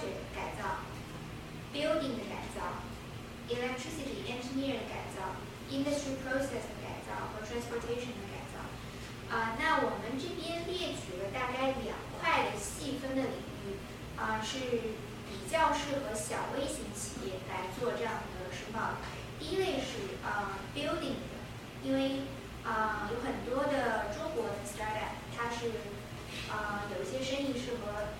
如说 agriculture 的改造，building 的改造，electricity engineer 的改造，industry process 的改造和 transportation 的改造。啊、那我们这边列举了大概两块的细分的领域，啊、是比较适合小微型企业来做这样的申报的。第一类是啊、building 的，因为啊、有很多的中国的 startup，它是啊、有一些生意是和嗯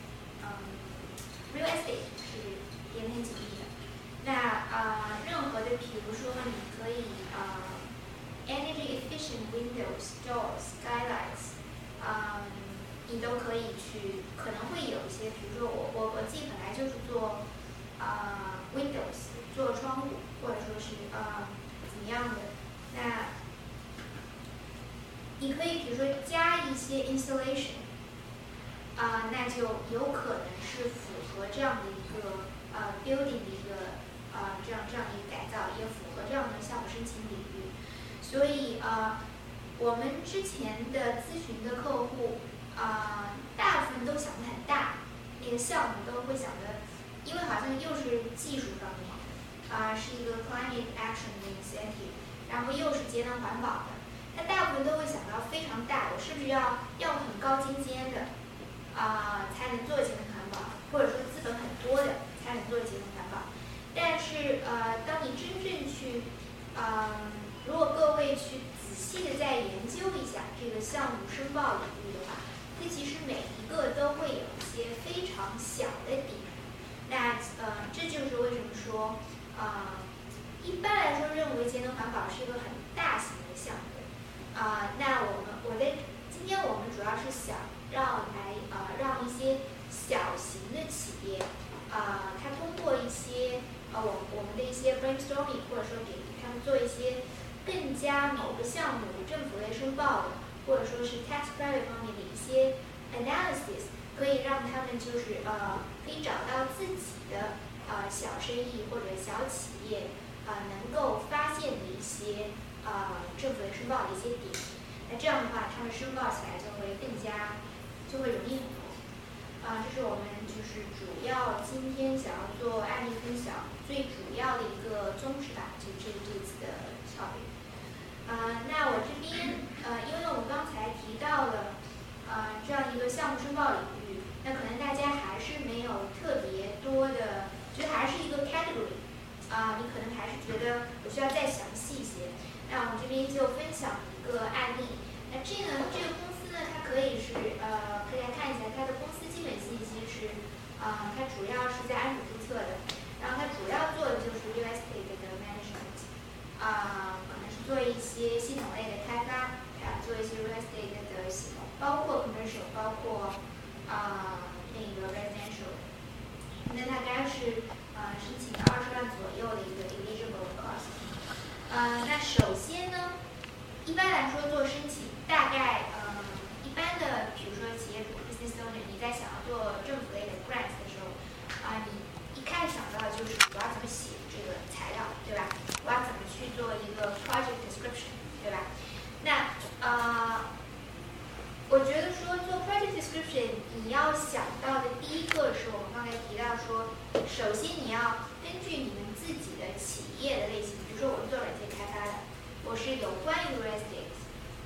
real estate 是连天紧密的。那啊、任何的，比如说你可以啊、energy efficient windows, doors, skylights，啊、你都可以去，可能会有一些，比如说我我我自己本来就是做啊、windows，做窗户，或者说是啊、怎么样的，那你可以比如说加一些 installation，啊、那就有可能是符合这样的一个呃 building 的一个啊、这样这样的一个改造，也符合这样的项目申请领域。所以啊、我们之前的咨询的客户啊、大部分都想的很大，那个项目都会想的，因为好像又是技术方面，啊、是一个 climate action 的 incentive，然后又是节能环保的，那大部分都会想到非常大，我是不是要要很高精尖的啊、才能做节能环保，或者说资本很多的才能做节能环保。但是呃，当你真正去，呃，如果各位去仔细的再研究一下这个项目申报领域的话，它其实每一个都会有一些非常小的点。那呃，这就是为什么说，呃，一般来说认为节能环保是一个很大型的项目。啊、那我们我在今天我们主要是想让来呃让一些小型的企业，啊、它通过一些呃我我们的一些 brainstorming，或者说给他们做一些更加某个项目政府类申报的，或者说是 tax credit 方面的一些 analysis，可以让他们就是呃可以找到自己的呃小生意或者小企业啊、能够发现的一些啊、政府类申报的一些点。那这样的话，他们申报起来就会更加就会容易。啊，这是我们就是主要今天想要做案例分享最主要的一个宗旨吧，就这这次的效率。啊，那我这边呃，因为我们刚才提到了啊这样一个项目申报领域，那可能大家还是没有特别多的，觉得还是一个 category，啊，你可能还是觉得我需要再详细一些。那我们这边就分享一个案例。那这个这个公司呢，它可以是呃，可以来看一下它的公司基本信息是啊，它主要是在安普注册的，然后它主要做的就是 real estate 的 management，啊，可能是做一些系统类的开发，啊，做一些 real estate 的系统，包括 commercial，包括啊那个 residential，那大概是呃申请的二十万左右的一个 eligible cost，呃，那首先呢，一般来说做申请大概呃一般的，比如说企业主 business owner，你在想要做政府类的 grant 的时候，啊，你一开始想到的就是我要怎么写这个材料，对吧？我要怎么去做一个 project description，对吧？那呃，我觉得说做 project description，你要想到的第一个是我们刚才提到说，首先你要根据你们自己的企业的类型，比如说我是做软件开发的，我是有关于 real estate，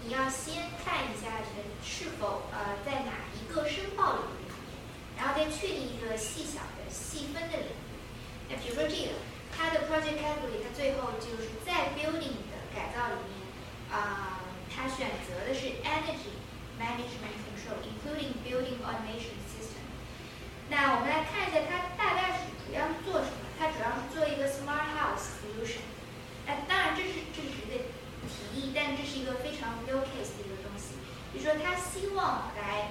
你要先看一下你的是否呃在哪一个申报领域里面，然后再确定一个细小的细分的领域。那比如说这个，它的 project category，它最后就是在 building 的改造里面，啊、它选择的是 energy management control，including building automation system。那我们来看一下它大概是主要做什么？它主要是做一个 smart house solution。那当然这是这是一个提议，但这是一个非常 real case 的一个东西。比如说他希望来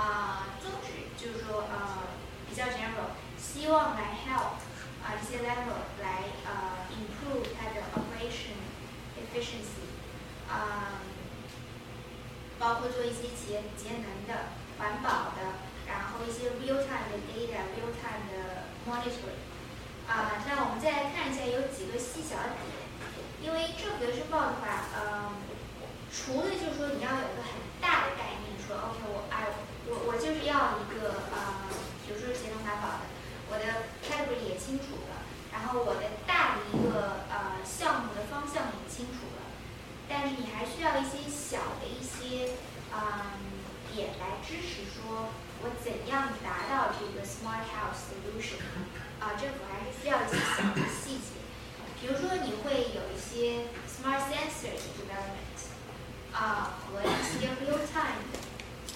啊、宗旨就是说呃比较 general，希望来 help 啊、一些 level 来呃 improve 它的 operation efficiency 啊、包括做一些节节能的、环保的，然后一些 real time 的 data、real time 的 monitoring。啊、那我们再来看一下有几个细小的点，因为政府的申报的话，呃，除了就是说你要有一个很大的概念，说 OK 我哎我我就是要一个呃，比如说节能环保的，我的 category 也清楚了，然后我的大的一个呃项目的方向也清楚了，但是你还需要一些小的一些嗯点来支持说，我怎样达到这个 smart house solution。啊，政府还是需要一些小的细节，比如说你会有一些 smart sensor 的 development，啊，和一些 real time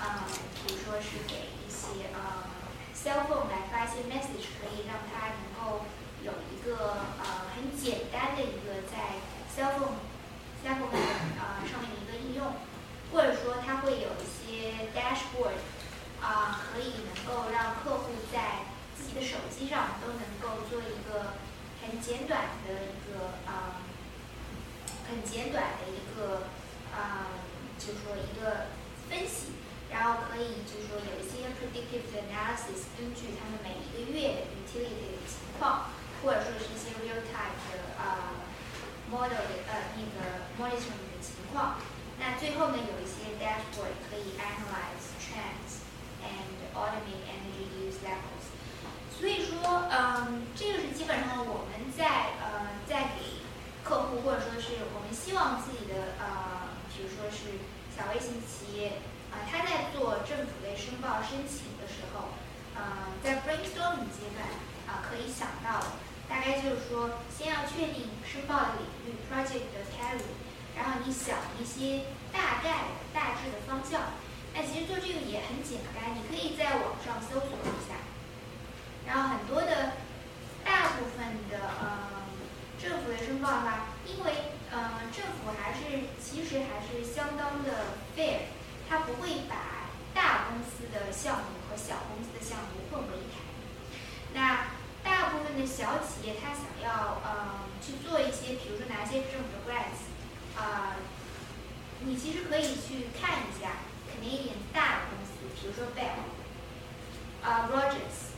啊，比如说是给一些呃 cell phone 来发一些 message，可以让它能够有一个呃很简单的一个在 cell phone cell phone 呃上面的一个应用，或者说它会有一些 dashboard，啊，可以能够让客户在自己的手机上都能够做一个很简短的一个啊、很简短的一个啊、就是说一个分析，然后可以就是说有一些 predictive analysis，根据他们每一个月 utility 的情况，或者说是一些 real time 的呃、model 的呃那个 monitoring 的情况。那最后呢，有一些 dashboard 可以 analyze trends and automate energy use levels。所以说，嗯，这个是基本上我们在呃在给客户或者说是我们希望自己的呃，比如说是小微型企业啊、他在做政府类申报申请的时候，呃，在 brainstorming 阶段啊、可以想到，大概就是说，先要确定申报的领域 project 的 carry，然后你想一些大概的大致的方向。那其实做这个也很简单，你可以在网上搜索一下。然后很多的大部分的呃政府的申报吧，因为呃政府还是其实还是相当的 fair，它不会把大公司的项目和小公司的项目混为一谈。那大部分的小企业，它想要呃去做一些，比如说拿一些政府的 grants，啊、你其实可以去看一下 Canadian 大的公司，比如说 Bell，啊、Rogers。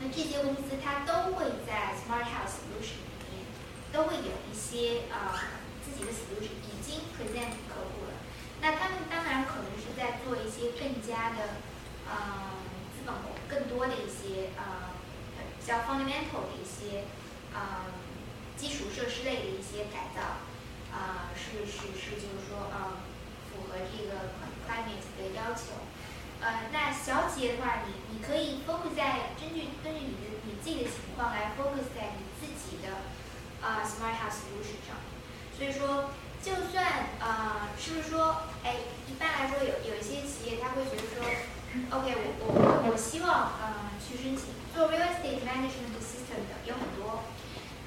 那这些公司它都会在 Smart House Solution 里面都会有一些呃自己的 solution 已经 present 给客户了。那他们当然可能是在做一些更加的呃资本更多的一些呃比较 fundamental 的一些呃基础设施类的一些改造，啊、是是是就是说呃符合这个 climate 的要求。呃，那小企业的话，你你可以 focus 在根据根据你的你自己的情况来 focus 在你自己的啊、smart house solution 上。所以说，就算呃，是不是说，哎，一般来说有有一些企业他会觉得说，OK，我我我希望呃去申请做 real estate management system 的有很多，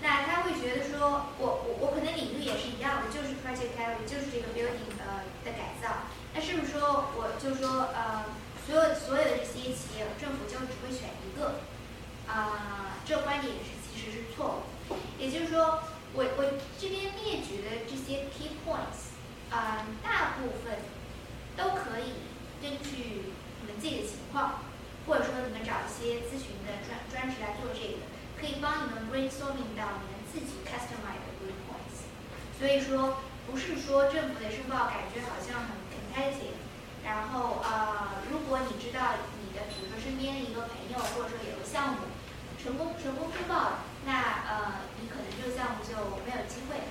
那他会觉得说我我我可能领域也是一样的，就是 project gallery，就是这个 building 呃的改造，那是不是说我就说呃所有所有的这些企业政府就只会选一个？啊，这观点是其实是错误，也就是说我我这边列举的这些 key points，啊大部分都可以根据。你们自己的情况，或者说你们找一些咨询的专专职来做这个，可以帮你们 brainstorming 到你们自己 customize 的 bullet points。所以说，不是说政府的申报感觉好像很 competitive，然后呃，如果你知道你的，比如说身边一个朋友，或者说有个项目成功成功申报了，那呃，你可能这个项目就没有机会。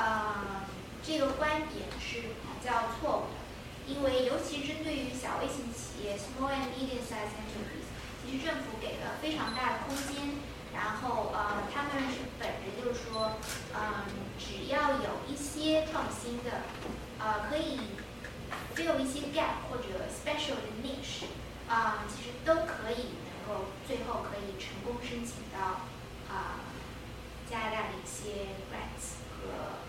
呃，这个观点是比较错误的。因为尤其针对于小微型企业 （small and medium-sized enterprise），其实政府给了非常大的空间，然后呃，他们是本着就是说，嗯，只要有一些创新的，呃，可以 fill 一些 gap 或者 special 的 niche，啊，其实都可以能够最后可以成功申请到啊加拿大的一些 grants 和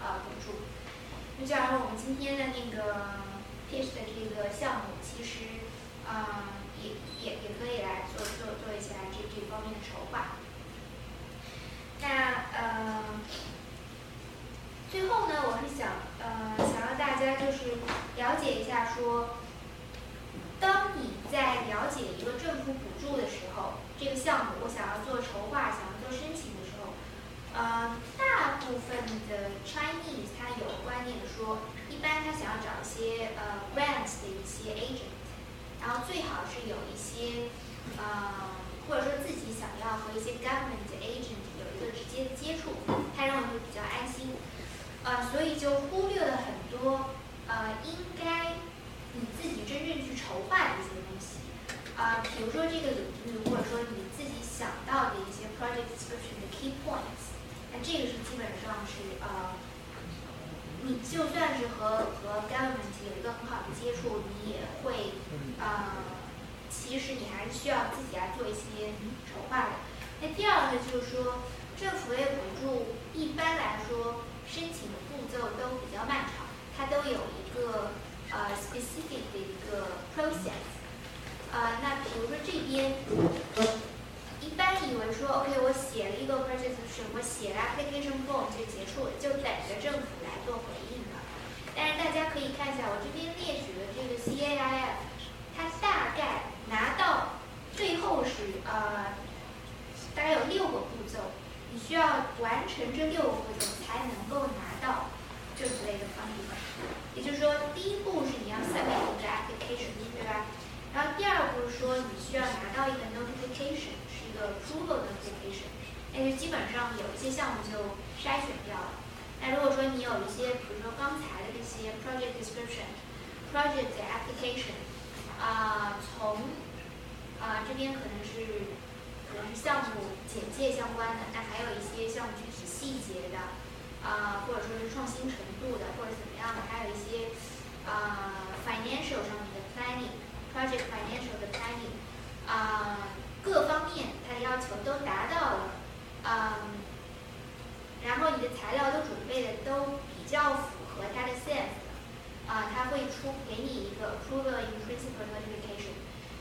呃补助。就假如我们今天的那个。pitch 的这个项目，其实，啊，也也也可以来做做做一下这这方面的筹划。那呃，最后呢，我是想呃，想让大家就是了解一下，说，当你在了解一个政府补助的时候，这个项目我想要做筹划，想要做申请的时候，呃，大部分的 Chinese 他有观念的说。一般他想要找一些呃 grant 的一些 agent，然后最好是有一些呃或者说自己想要和一些 government agent 有一个直接的接触，他让我会比较安心。呃，所以就忽略了很多呃应该你自己真正去筹划的一些东西。啊，比如说这个领域，或者说你自己想到的一些 project description 的 key points，那这个是基本上是呃。你就算是和和 government 有一个很好的接触，你也会，呃，其实你还是需要自己来做一些筹划的。那第二个就是说，政府的补助一般来说申请的步骤都比较漫长，它都有一个呃 specific 的一个 process。呃，那比如说这边。一般以为说，OK，我写了一个 presentation，我写了 application form 就结束，就等着政府来做回应了。但是大家可以看一下，我这边列举的这个 CAIF，它大概拿到最后是呃，大概有六个步骤，你需要完成这六个步骤才能够拿到政府类的帮助。也就是说，第一步是你要 submit 你的 application，对吧？然后第二步是说你需要拿到一个 notification。个 approval notification，那就基本上有一些项目就筛选掉了。那如果说你有一些，比如说刚才的这些 project description、project application，啊，从啊这边可能是可能是项目简介相关的，那还有一些项目具体细节的，啊，或者说是创新程度的，或者怎么样的，还有一些啊 financial 上面的 planning，project financial 的 planning，啊。各方面它的要求都达到了，嗯，然后你的材料都准备的都比较符合它的 sense，啊，它会出给你一个 approval in principle notification。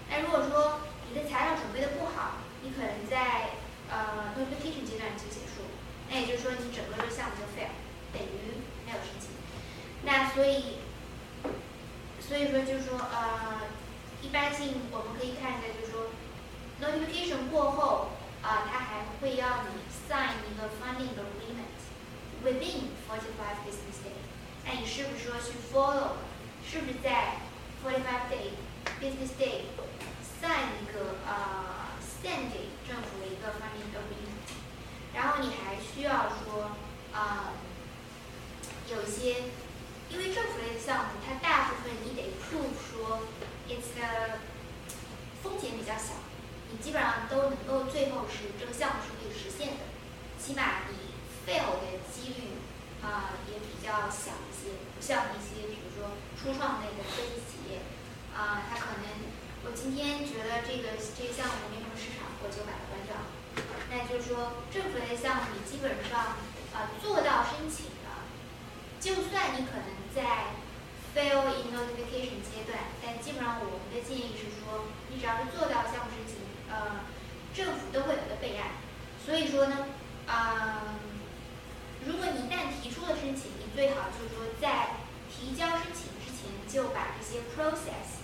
那如果说你的材料准备的不好，你可能在呃 notification 阶段就结束，那也就是说你整个这个项目就 fail，等于没有申请。那所以，所以说就是说呃，一般性我们可以看一下，就是说。Notification 过后，啊，他还会要你 sign 一个 funding agreement within forty five business day。那你是不是说去 follow？是不是在 forty five day business day sign 一个啊 send 给政府的一个 funding agreement？然后你还需要说啊，有些，因为政府类的项目，它大部分你得 prove 说 it's 风险比较小。基本上都能够最后是这个项目是可以实现的，起码你 fail 的几率啊也比较小一些，不像一些比如说初创类的科技企业啊，它可能我今天觉得这个这个项目没什么市场，我就把它关掉。那就是说，政府类项目你基本上啊做到申请了，就算你可能在 fail in notification 阶段，但基本上我们的建议是说，你只要是做到项目申请，呃，政府都会有一个备案。所以说呢，啊，如果你一旦提出了申请，你最好就是说在提交申请之前就把这些 process。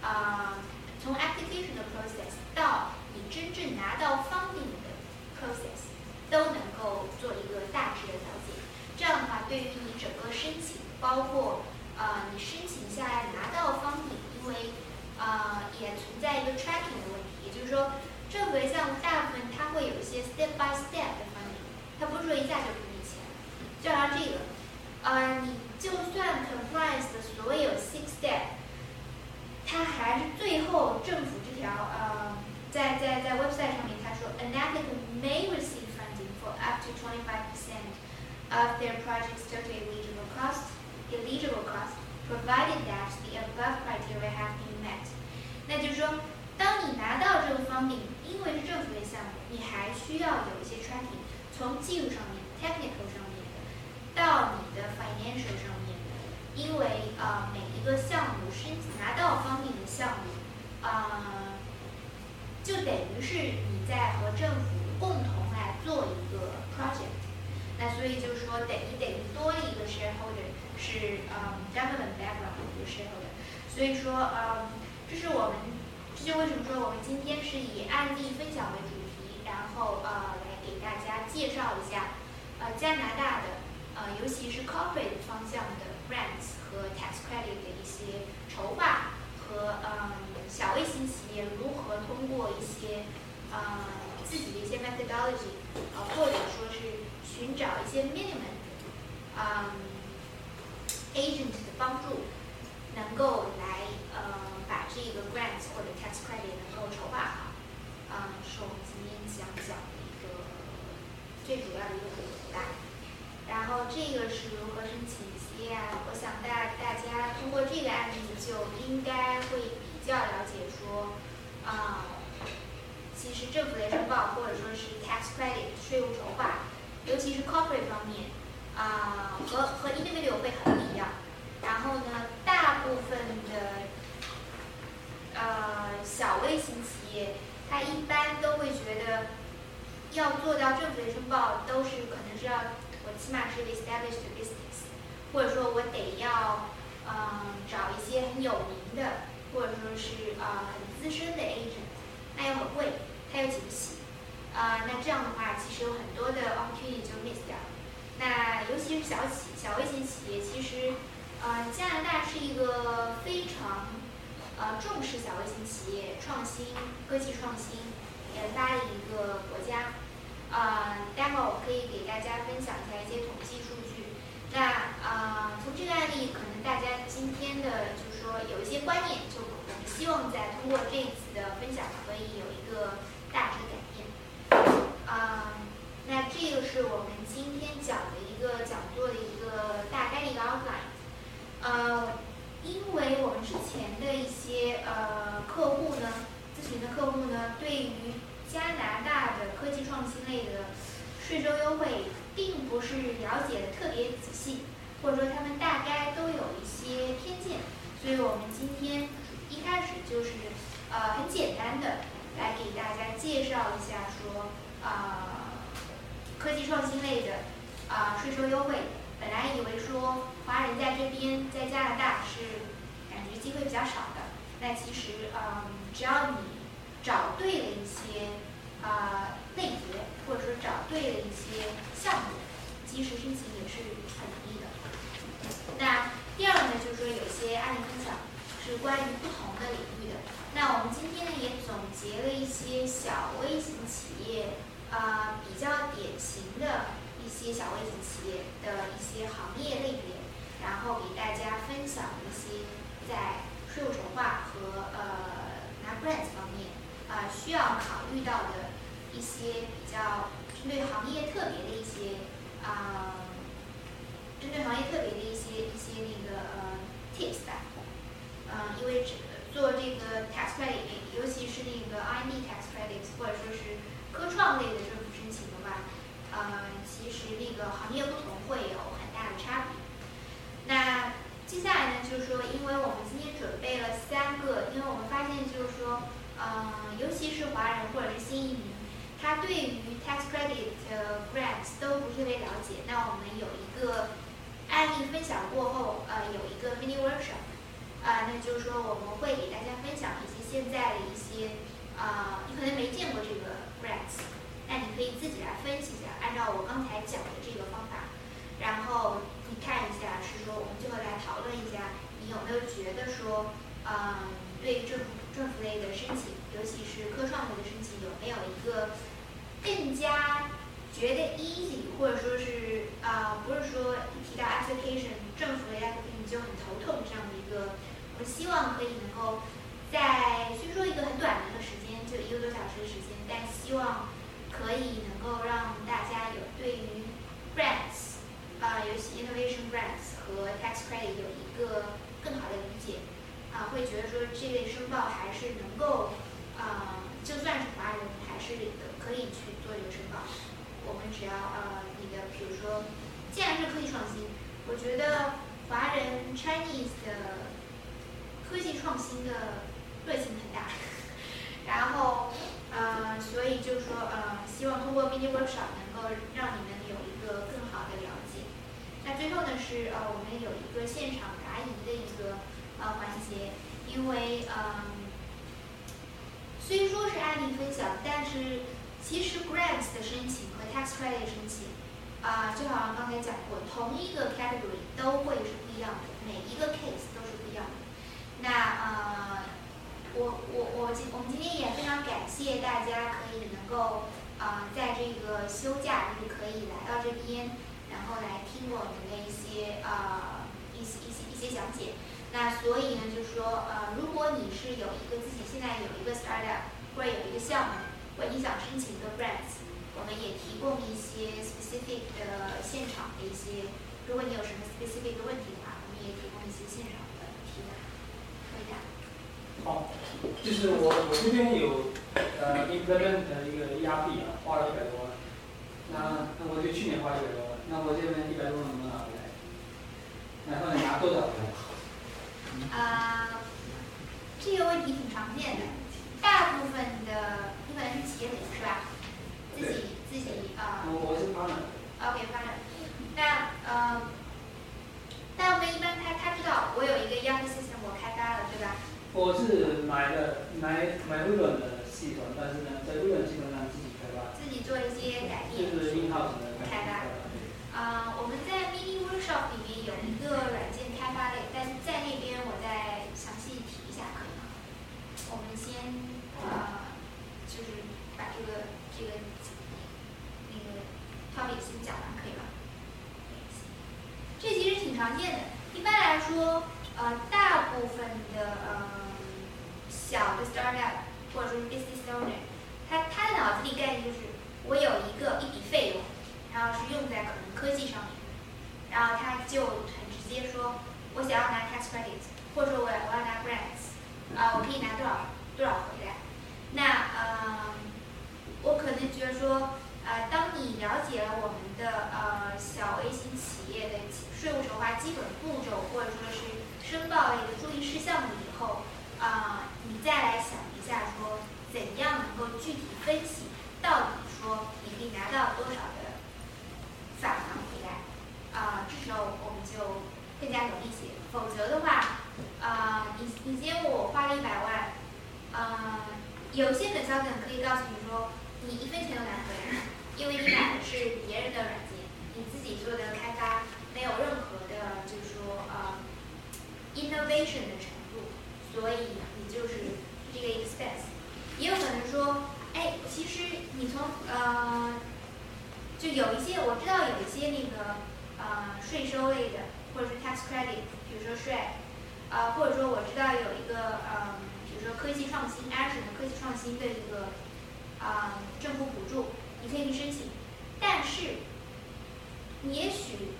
啊，从 application 的 process 到你真正拿到 funding 的 process，都能够做一个大致的了解。这样的话，对于你整个申请，包括呃你申请下来拿到 funding，因为呃也存在一个 tracking 的问题，也就是说，这回像大部分它会有一些 step by step 的小、微型企业，其实，呃，加拿大是一个非常，呃，重视小微型企业创新、科技创新研发的一个国家。啊，待会儿我可以给大家分享一下一些统计数据。那啊，从这个案例，可能大家今天的就是说有一些观念，就我们希望在通过这一次的分享，可以有一个大致的改变。啊，那这个是我们今天讲的一个讲座的一个大概一个 outline。呃，因为我们之前的一些呃客户呢，咨询的客户呢，对于加拿大的科技创新类的税收优惠。并不是了解的特别仔细，或者说他们大概都有一些偏见，所以我们今天一开始就是呃很简单的来给大家介绍一下，说啊科技创新类的啊税收优惠，本来以为说华人在这边在加拿大是感觉机会比较少的，那其实嗯只要你找对了一些啊。类别，或者说找对了一些项目，及时申请也是很容易的。那第二呢，就是说有些案例分享是关于不同的领域的。那我们今天呢也总结了一些小微型企业啊比较典型的一些小微型企业的一些行业类别，然后给大家分享一些在税务筹划和呃拿 grant 方面啊需要考虑到的。一些比较针对行业特别的一些啊，针对行业特别的一些一些那个呃 tips 吧，嗯，因为做这个 tax credit 尤其是那个 I need tax credit，或者说是科创类的政府申请的话，呃，其实那个行业不同会有很大的差别。那接下来呢，就是说，因为我们今天准备了三个，因为我们发现就是说，嗯，尤其是华人或者是新移民，他对于 tax credit grants 都不是特别了解。那我们有一个案例分享过后，呃，有一个 mini workshop，呃，那就是说我们会给大家分享一些现在的一些。啊，你可能没见过这个 grants，那你可以自己来分析一下，按照我刚才讲的这个方法，然后你看一下，是说我们最后来讨论一下，你有没有觉得说，嗯，对政府政府类的申请，尤其是科创类的申请，有没有一个更加觉得 easy，或者说是啊，不是说一提到 application 政府类 application 就很头痛这样的一个。我希望可以能够在虽说一个很短的一个时间，就一个多小时的时间，但希望可以能够让大家有对于 brands 啊，尤其 innovation brands 和 tax credit 有一个更好的理解啊，会觉得说这类申报还是能够啊，就算是华人还是可以去做这个申报。我们只要呃，你的比如说，既然是科技创新，我觉得华人 Chinese 的。科技创新的热情很大，然后，呃，所以就是说，呃，希望通过 mini workshop 能够让你们有一个更好的了解。那最后呢是呃，我们有一个现场答疑的一个呃环节，因为嗯，虽说是案例分享，但是其实 grants 的申请和 tax credit 申请啊，就好像刚才讲过，同一个 category 都会是不一样的，每一个 case 都是不一样的。那呃，我我我今我们今天也非常感谢大家可以能够啊，在这个休假日可以来到这边，然后来听我们的一些啊一些一些一些讲解。那所以呢，就是说呃，如果你是有一个自己现在有一个 startup 或者有一个项目，或者你想申请一个 grants，我们也提供一些 specific 的现场的一些，如果你有什么 specific 的问题的话，我们也提供一些现场。好，就是我我这边有呃 implement 的一个 ERP 啊，花了一百多万，那那我就去年花一百多万，那我这边一百多万能不能拿回来？然后你拿多少回来？啊，这个问题挺常见的，大部分的你可能是企业主是吧？自己自己啊。我我是 partner。OK partner，那呃，大部分一般他他知道我有一个 ERP system 我开发了对吧？我是买的买买微软的系统，但是呢，在微软系统上自己开发。自己做一些改变。就是 in-house 的开发。啊，我们在 mini workshop 里面有一个软件开发类，但在那边我再详细提一下可以吗？我们先呃，就是把这个这个那个 topic 先讲完可以吗？这其实挺常见的，一般来说，呃，大部分的呃。小的 startup 或者说是 business owner，他他的脑子里概念就是，我有一个一笔费用，然后是用在可能科技上面，然后他就很直接说，我想要拿 tax credit，或者说我我要拿 grants，啊，我可以拿多少多少回来。那呃，我可能觉得说，呃，当你了解了我们的呃小微型企业的税务筹划基本步骤，或者说是申报类的注意事项了以后，啊。你再来想一下，说怎样能够具体分析，到底说你可以拿到多少的返还回来？啊，这时候我们就更加容易些。否则的话，啊，你你结果我花了一百万，啊，有些本销本可以告诉你说，你一分钱都拿不回来，因为你买的是别人的软件，你自己做的开发没有任何的，就是，innovation 的程度，所以你。就是这个 expense，也有可能说，哎，其实你从呃，就有一些我知道有一些那个呃税收类的，或者是 tax credit，比如说税，呃，或者说我知道有一个呃，比如说科技创新 Azure 的科技创新的一个啊政府补助，你可以去申请，但是你，也许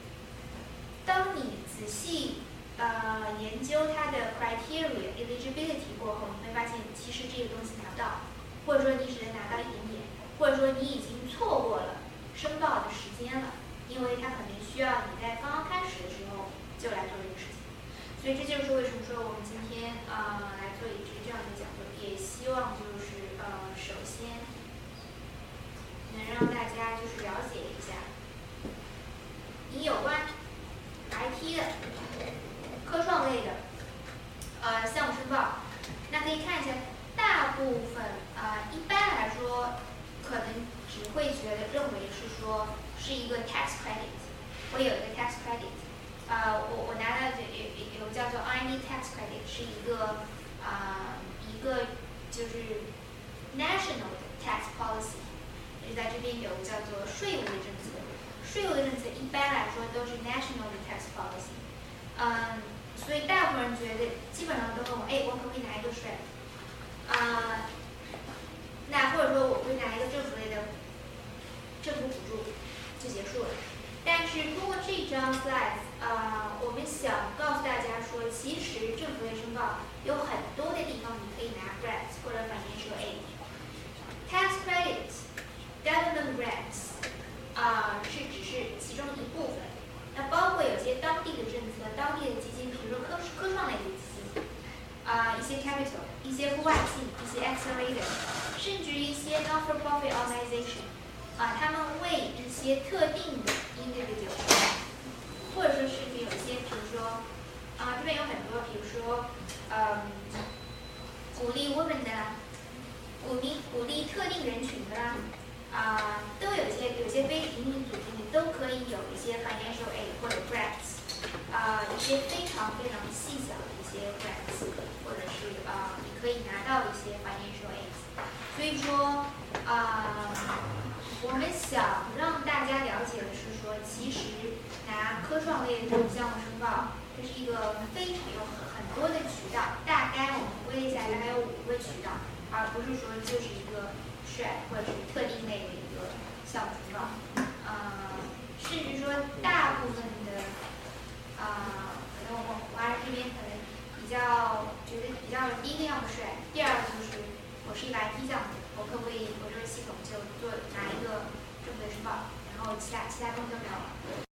当你仔细。呃，研究它的 criteria eligibility 过后，你会发现其实这个东西拿不到，或者说你只能拿到一点点，或者说你已经大部分的啊、呃，可能我们华人这边可能比较觉得比较第一个要帅，第二个就是我是一把低将，我可不可以我这个系统就做拿一个正规申报，然后其他其他东西就没有了。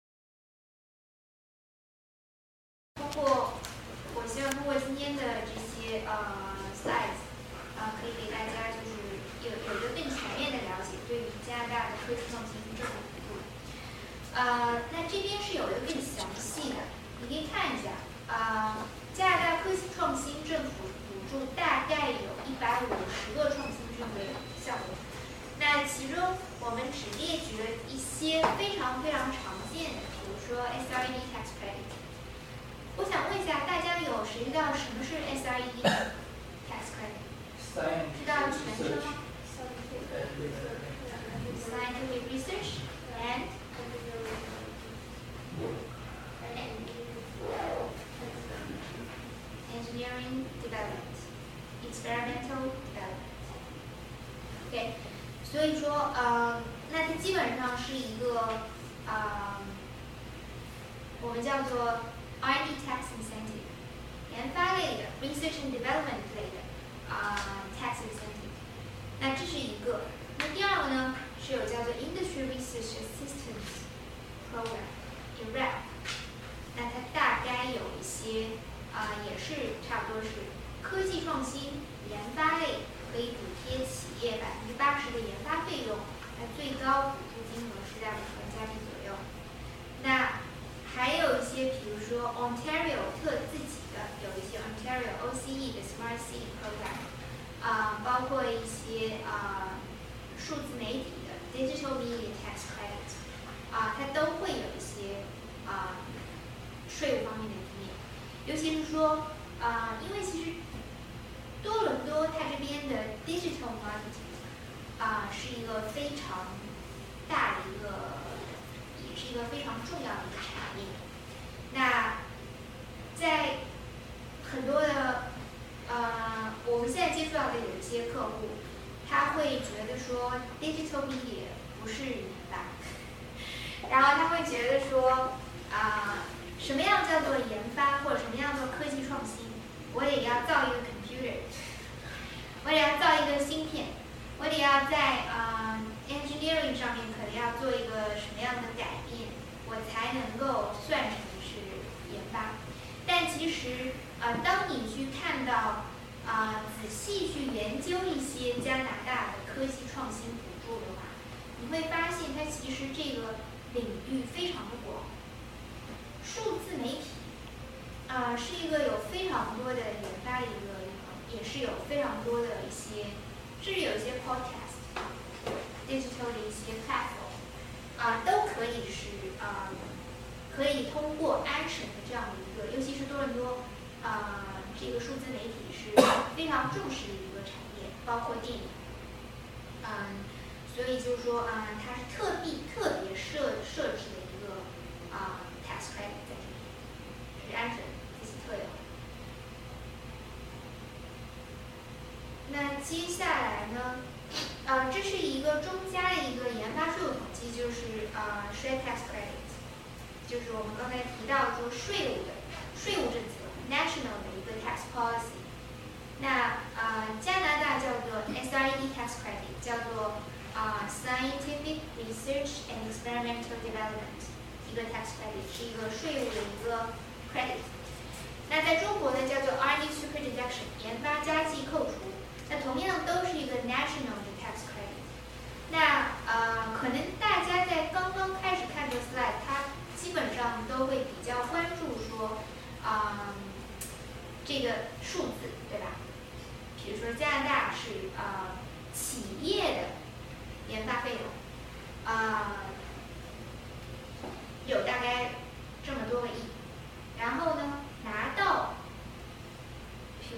不是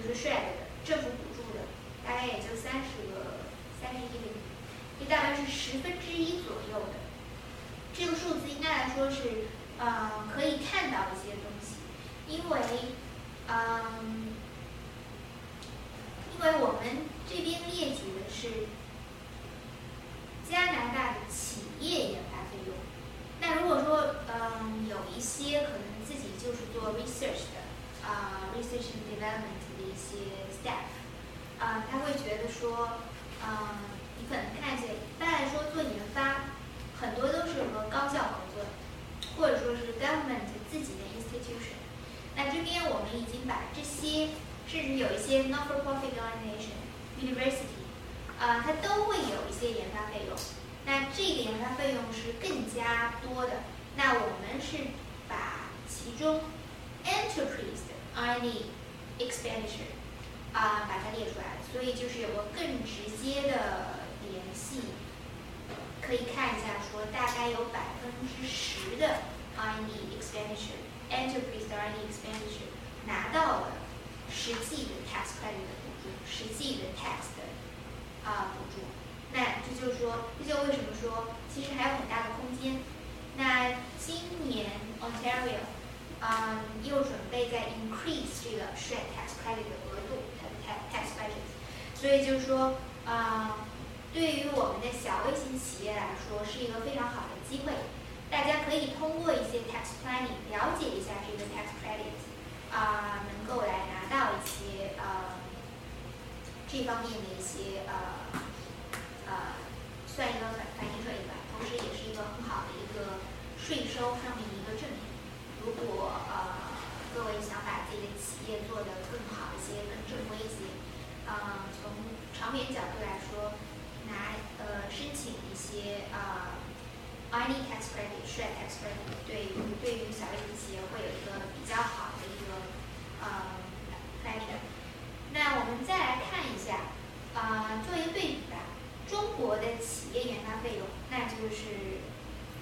的政府补助的大概也就三十个，三十一个亿，就大概是十分之一左右的这个数字，应该来说是呃可以看到一些东西，因为嗯，因为我们。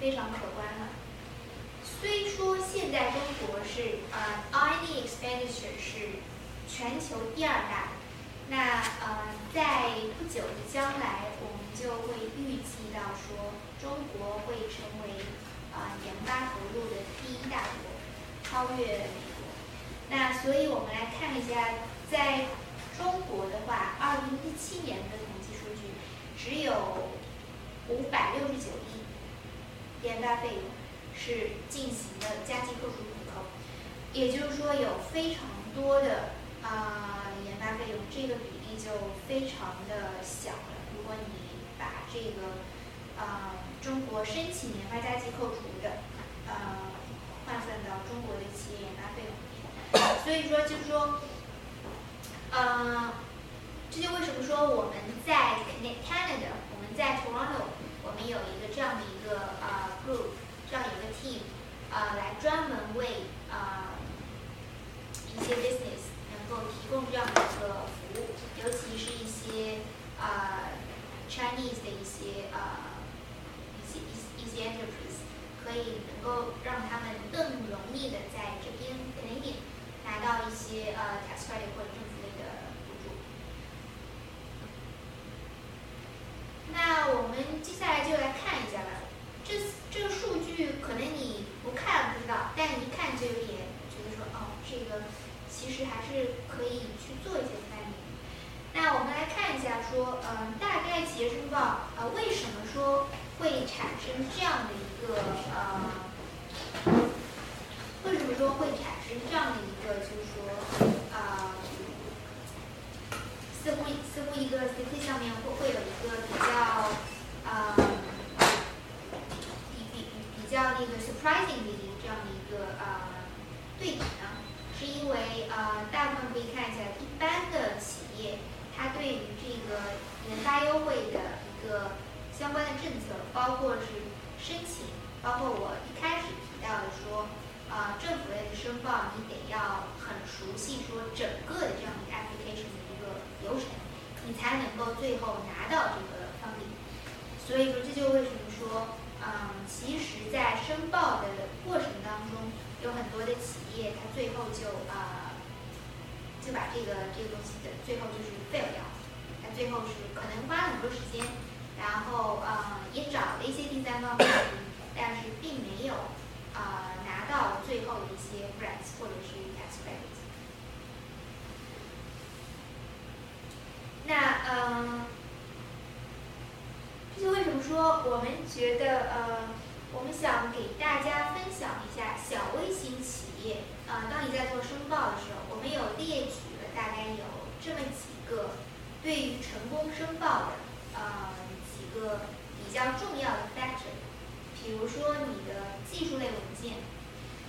非常可观的。虽说现在中国是呃 R&D expenditure 是全球第二大，那呃在不久的将来，我们就会预计到说中国会成为呃研发投入的第一大国，超越美国。那所以我们来看一下，在中国的话，二零一七年的统计数据只有五百六十九亿研发费用是进行的加计扣除抵扣，也就是说有非常多的啊研发费用，这个比例就非常的小了。如果你把这个啊中国申请研发加计扣除的啊换算到中国的企业研发费用里面，所以说就是说，嗯，这就为什么说我们在 Canada，我们在 Toronto。我们有一个这样的一个呃 group 这样一个 team 啊来专门为啊一些 business 能够提供这样的一个服务尤其是一些啊 chinese 的一些呃一些一些 enterprise 可以能够让他们更容易的在这边 canadian 拿到一些呃 tax credit 或者是那我们接下来就来看一下吧。这这个数据可能你不看不知道，但一看就有点觉得说，哦，这个其实还是可以去做一些翻译。那我们来看一下，说，嗯、大概企业申报，呃，为什么说会产生这样的一个，呃，为什么说会产生这样的一个，就是说，呃，似乎似乎一个 CP 上面会会有一个比较，呃，比比比较那个 surprising 的一个这样的一个呃对比呢？是因为呃，大部分可以看一下，一般的企业，它对于这个研发优惠的一个相关的政策，包括是申请，包括我一开始提到的说，呃，政府类的申报，你得要很熟悉说整个的这样的一个 application 的流程，你才能够最后拿到这个方里。所以说，这就为什么说，嗯，其实，在申报的过程当中，有很多的企业，它最后就呃，就把这个这个东西的最后就是 fail 掉，它最后是可能花了很多时间，然后呃也找了一些第三方，但是并没有呃拿到最后的一些 grants 或者是 tax credit。那嗯。这就为什么说我们觉得呃，我们想给大家分享一下小微型企业啊、当你在做申报的时候，我们有列举了大概有这么几个对于成功申报的呃几个比较重要的 factor，比如说你的技术类文件，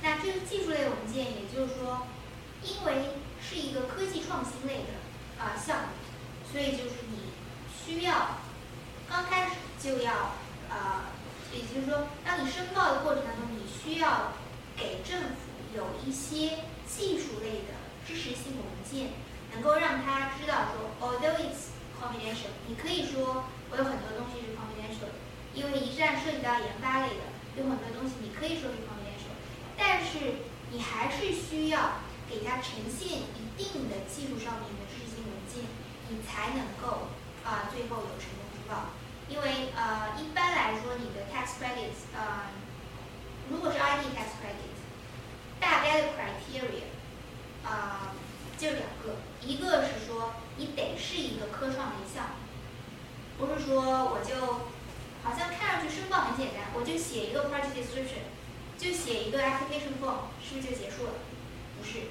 那这个技术类文件，也就是说，因为是一个科技创新类的啊、呃、项目，所以就是你需要。刚开始就要，呃，也就是说，当你申报的过程当中，你需要给政府有一些技术类的支持性文件，能够让他知道说，although it's confidential，你可以说我有很多东西是 confidential，因为一旦涉及到研发类的，有很多东西你可以说是 confidential，但是你还是需要给它呈现一定的技术上面的，你才能够啊、最后有成功申报。因为呃，一般来说，你的 tax credits，呃，如果是 ID tax credit，大概的 criteria，啊、就两个，一个是说你得是一个科创类项目，不是说我就好像看上去申报很简单，我就写一个 project description，就写一个 application form，是不是就结束了？不是，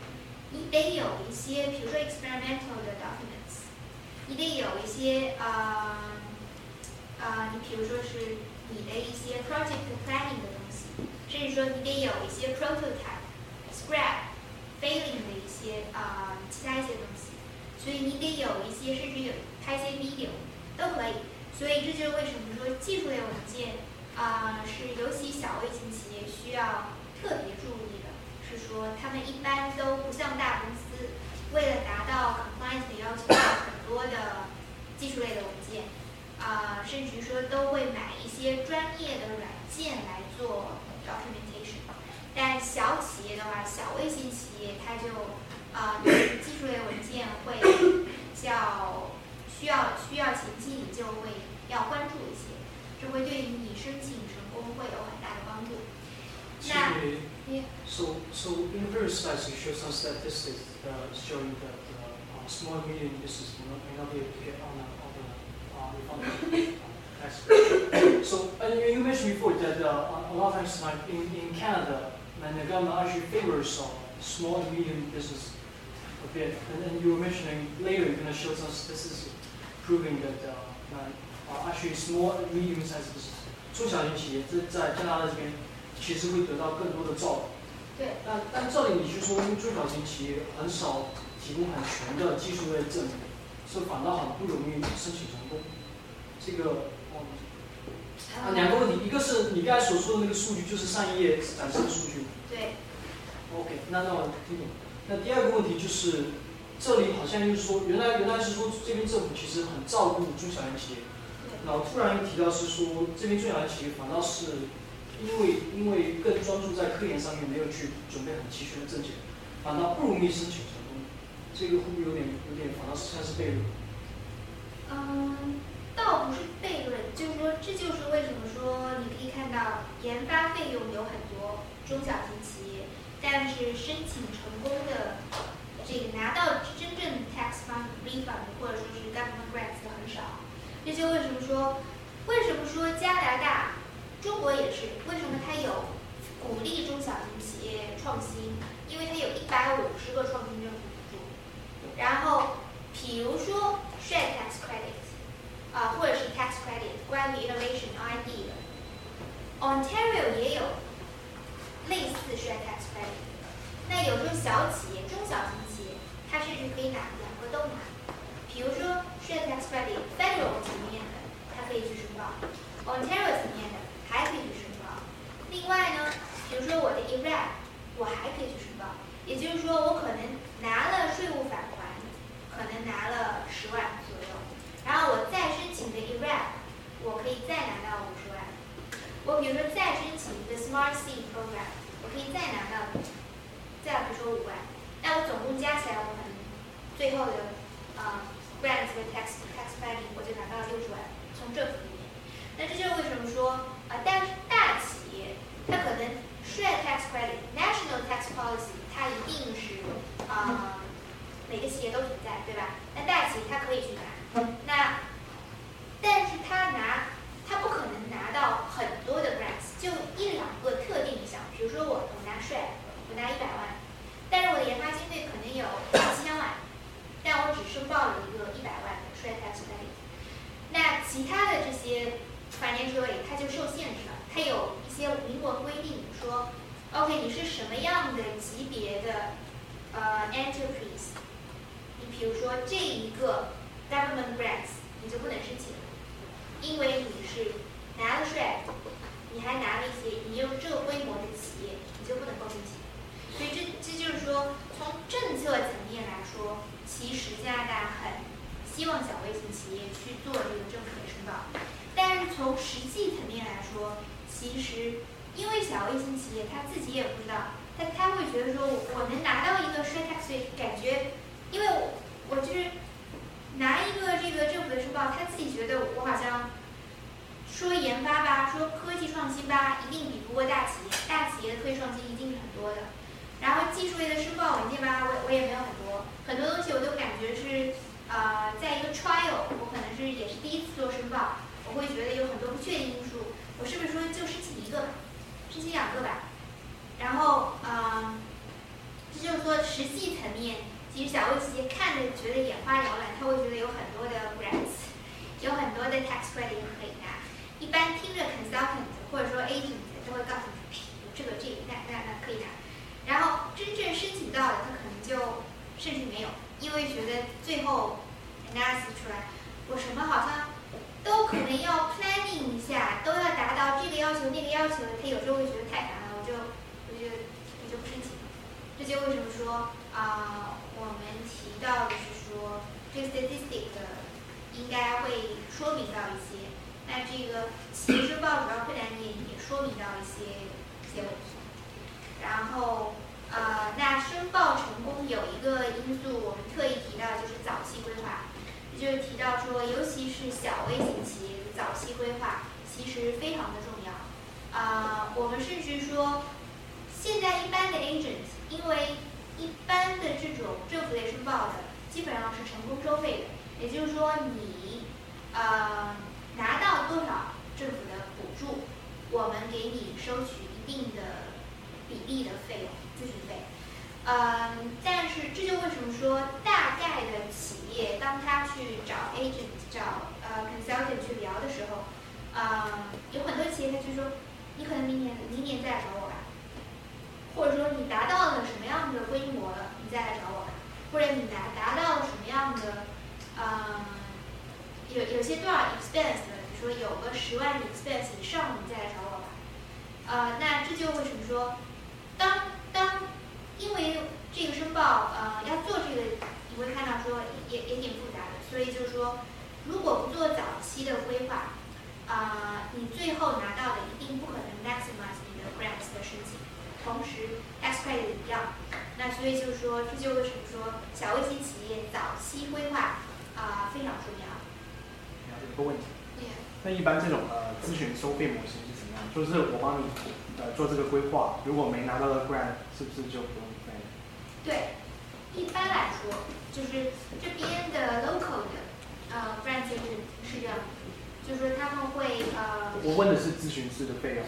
你得有一些，比如说 experimental 的 document 你得有一些呃。呃，你比如说是你的一些 project planning 的东西，甚至说你得有一些 prototype、scrap、failing 的一些啊、呃、其他一些东西，所以你得有一些，甚至有拍一些 video 都可以。所以这就是为什么说技术类文件啊、是尤其小微型企业需要特别注意的，是说他们一般都不像大公司，为了达到 compliance 的要求，多的技术类的文件。啊、呃，甚至于说都会买一些专业的软件来做 documentation。但小企业的话，小微型企业它就啊、呃，对技术类文件会较需要需要前期你就会要关注一些，这会对于你申请成功会有很大的帮助。那 So, so in the various slides, you show some statistics uh, showing that uh, uh, small and medium business may not, may not be able to get on a, on a so uh, you mentioned before that uh, a lot of times like in, in Canada, and the government actually favors uh, small and medium business a bit. And then you were mentioning later you're going to show some statistics proving that uh, uh, actually small and medium sized business 中小型企业在在加拿大这边其实会得到更多的照顾。对。但但照理你去说，因为中小型企业很少 提供很全的技术类证明。是反倒很不容易申请成功。这个，两个问题，一个是你刚才所说的那个数据，就是上一页展示的数据。对。OK，那那我听懂。那第二个问题就是，这里好像就是说，原来原来是说这边政府其实很照顾中小型企业，然后突然又提到是说这边中小型企业反倒是因为因为更专注在科研上面，没有去准备很齐全的证件，反倒不容易申请成功。这个会不会有点有点反倒是算是悖论？嗯，倒不是悖论，就是说这就是为什么说你可以看到研发费用有很多中小型企业，但是申请成功的这个拿到真正 tax fund refund 或者说是 government grants 的很少。这就为什么说，为什么说加拿大、中国也是，为什么它有鼓励中小型企业创新？因为它有一百五十个创新政府，然后比如说。share tax credit，啊，或者是 tax credit 关于 innovation ID 的，Ontario 也有类似 share tax credit。那有时候小企业、中小型企业，它甚至可以拿两个都拿。比如说 share tax credit federal 层面的，它可以去申报；Ontario 层面的还可以去申报。另外呢，比如说我的 ERAP，我还可以去申报。也就是说，我可能拿了税务返。可能拿了十万左右，然后我再申请的 ERAP，我可以再拿到五十万。我比如说再申请一个 Smart Seed Program，我可以再拿到，再比如说五万。那我总共加起来，我可能最后的呃 grants 和 tax tax funding 我就拿到了六十万，从政府里面。那这就是为什么说啊，但是大企业它可能 share tax credit national tax policy 它一定是啊。每个企业都存在，对吧？那大企业它可以去拿，那，但是他拿，他不可能拿到很多的 grants，就一两个特定的项目，比如说我我拿税，我拿一百万，但是我的研发经费可能有一千万，但我只申报了一个一百万的税 tax credit，那其他的这些 financial aid 它就受限制了，它有一些明文规定说，OK，你是什么样的级别的呃 enterprise。比如说这一个 government grants 你就不能申请，因为你是拿了税，你还拿了一些，你有这个规模的企业，你就不能够申请。所以这这就是说，从政策层面来说，其实加拿大很希望小微型企业去做这个政府的申报。但是从实际层面来说，其实因为小微型企业他自己也不知道，他他会觉得说我我能拿到一个税 tax 感觉，因为我。我就是拿一个这个政府的申报，他自己觉得我好像说研发吧，说科技创新吧，一定比不过大企业。大企业的科技创新一定是很多的。然后技术类的申报文件吧，我我也没有很多，很多东西我都感觉是呃，在一个 trial，我可能是也是第一次做申报，我会觉得有很多不确定因素。我是不是说就申请一个，申请两个吧？然后嗯，这就是说实际层面。其实小微企业看着觉得眼花缭乱，他会觉得有很多的 grants，有很多的 tax credit 可以拿。一般听着 consultant 或者说 agent 都会告诉你，有这个这个那那那可以拿。然后真正申请到的，他可能就甚至没有，因为觉得最后 analysis 出来，我什么好像都可能要 planning 一下，都要达到这个要求那个要求的，他有时候会觉得太烦了，我就我就我就不申请。这就为什么说啊。我们提到的是说，这个 statistic 应该会说明到一些。那这个企业申报主要困难点也说明到一些一些问题。然后，呃，那申报成功有一个因素，我们特意提到就是早期规划，也就是提到说，尤其是小微型企业早期规划其实非常的重要。啊，我们甚至说，现在一般的 agent 因为一般的这种政府类申报的，基本上是成功收费的，也就是说，你呃拿到多少政府的补助，我们给你收取一定的比例的费用咨询费。嗯，但是这就为什么说大概的企业当他去找 agent 找呃 consultant 去聊的时候，嗯，有很多企业他就说，你可能明年明年再来找我。或者说你达到了什么样的规模了，你再来找我吧。或者你达达到了什么样的，呃，有有些多少 expense 的，比如说有个十万的 expense 以上，你再来找我吧。呃，那这就为什么说，当当因为这个申报呃要做这个，你会看到说也也挺复杂的，所以就是说，如果不做早期的规划，啊、你最后拿到的一定不可能 maximize 你的 grants 的申请，同时 tax credit 一样。那所以就是说，这就为什么说小微型企业早期规划啊、非常重要。了解一个问题。那一般这种呃咨询收费模型是怎么样？就是我帮你呃做这个规划，如果没拿到的 grant，是不是就不用费？对，一般来说，就是这边的 local 的呃 grant 就是是这样，就是说他们会呃我问的是咨询师的费用。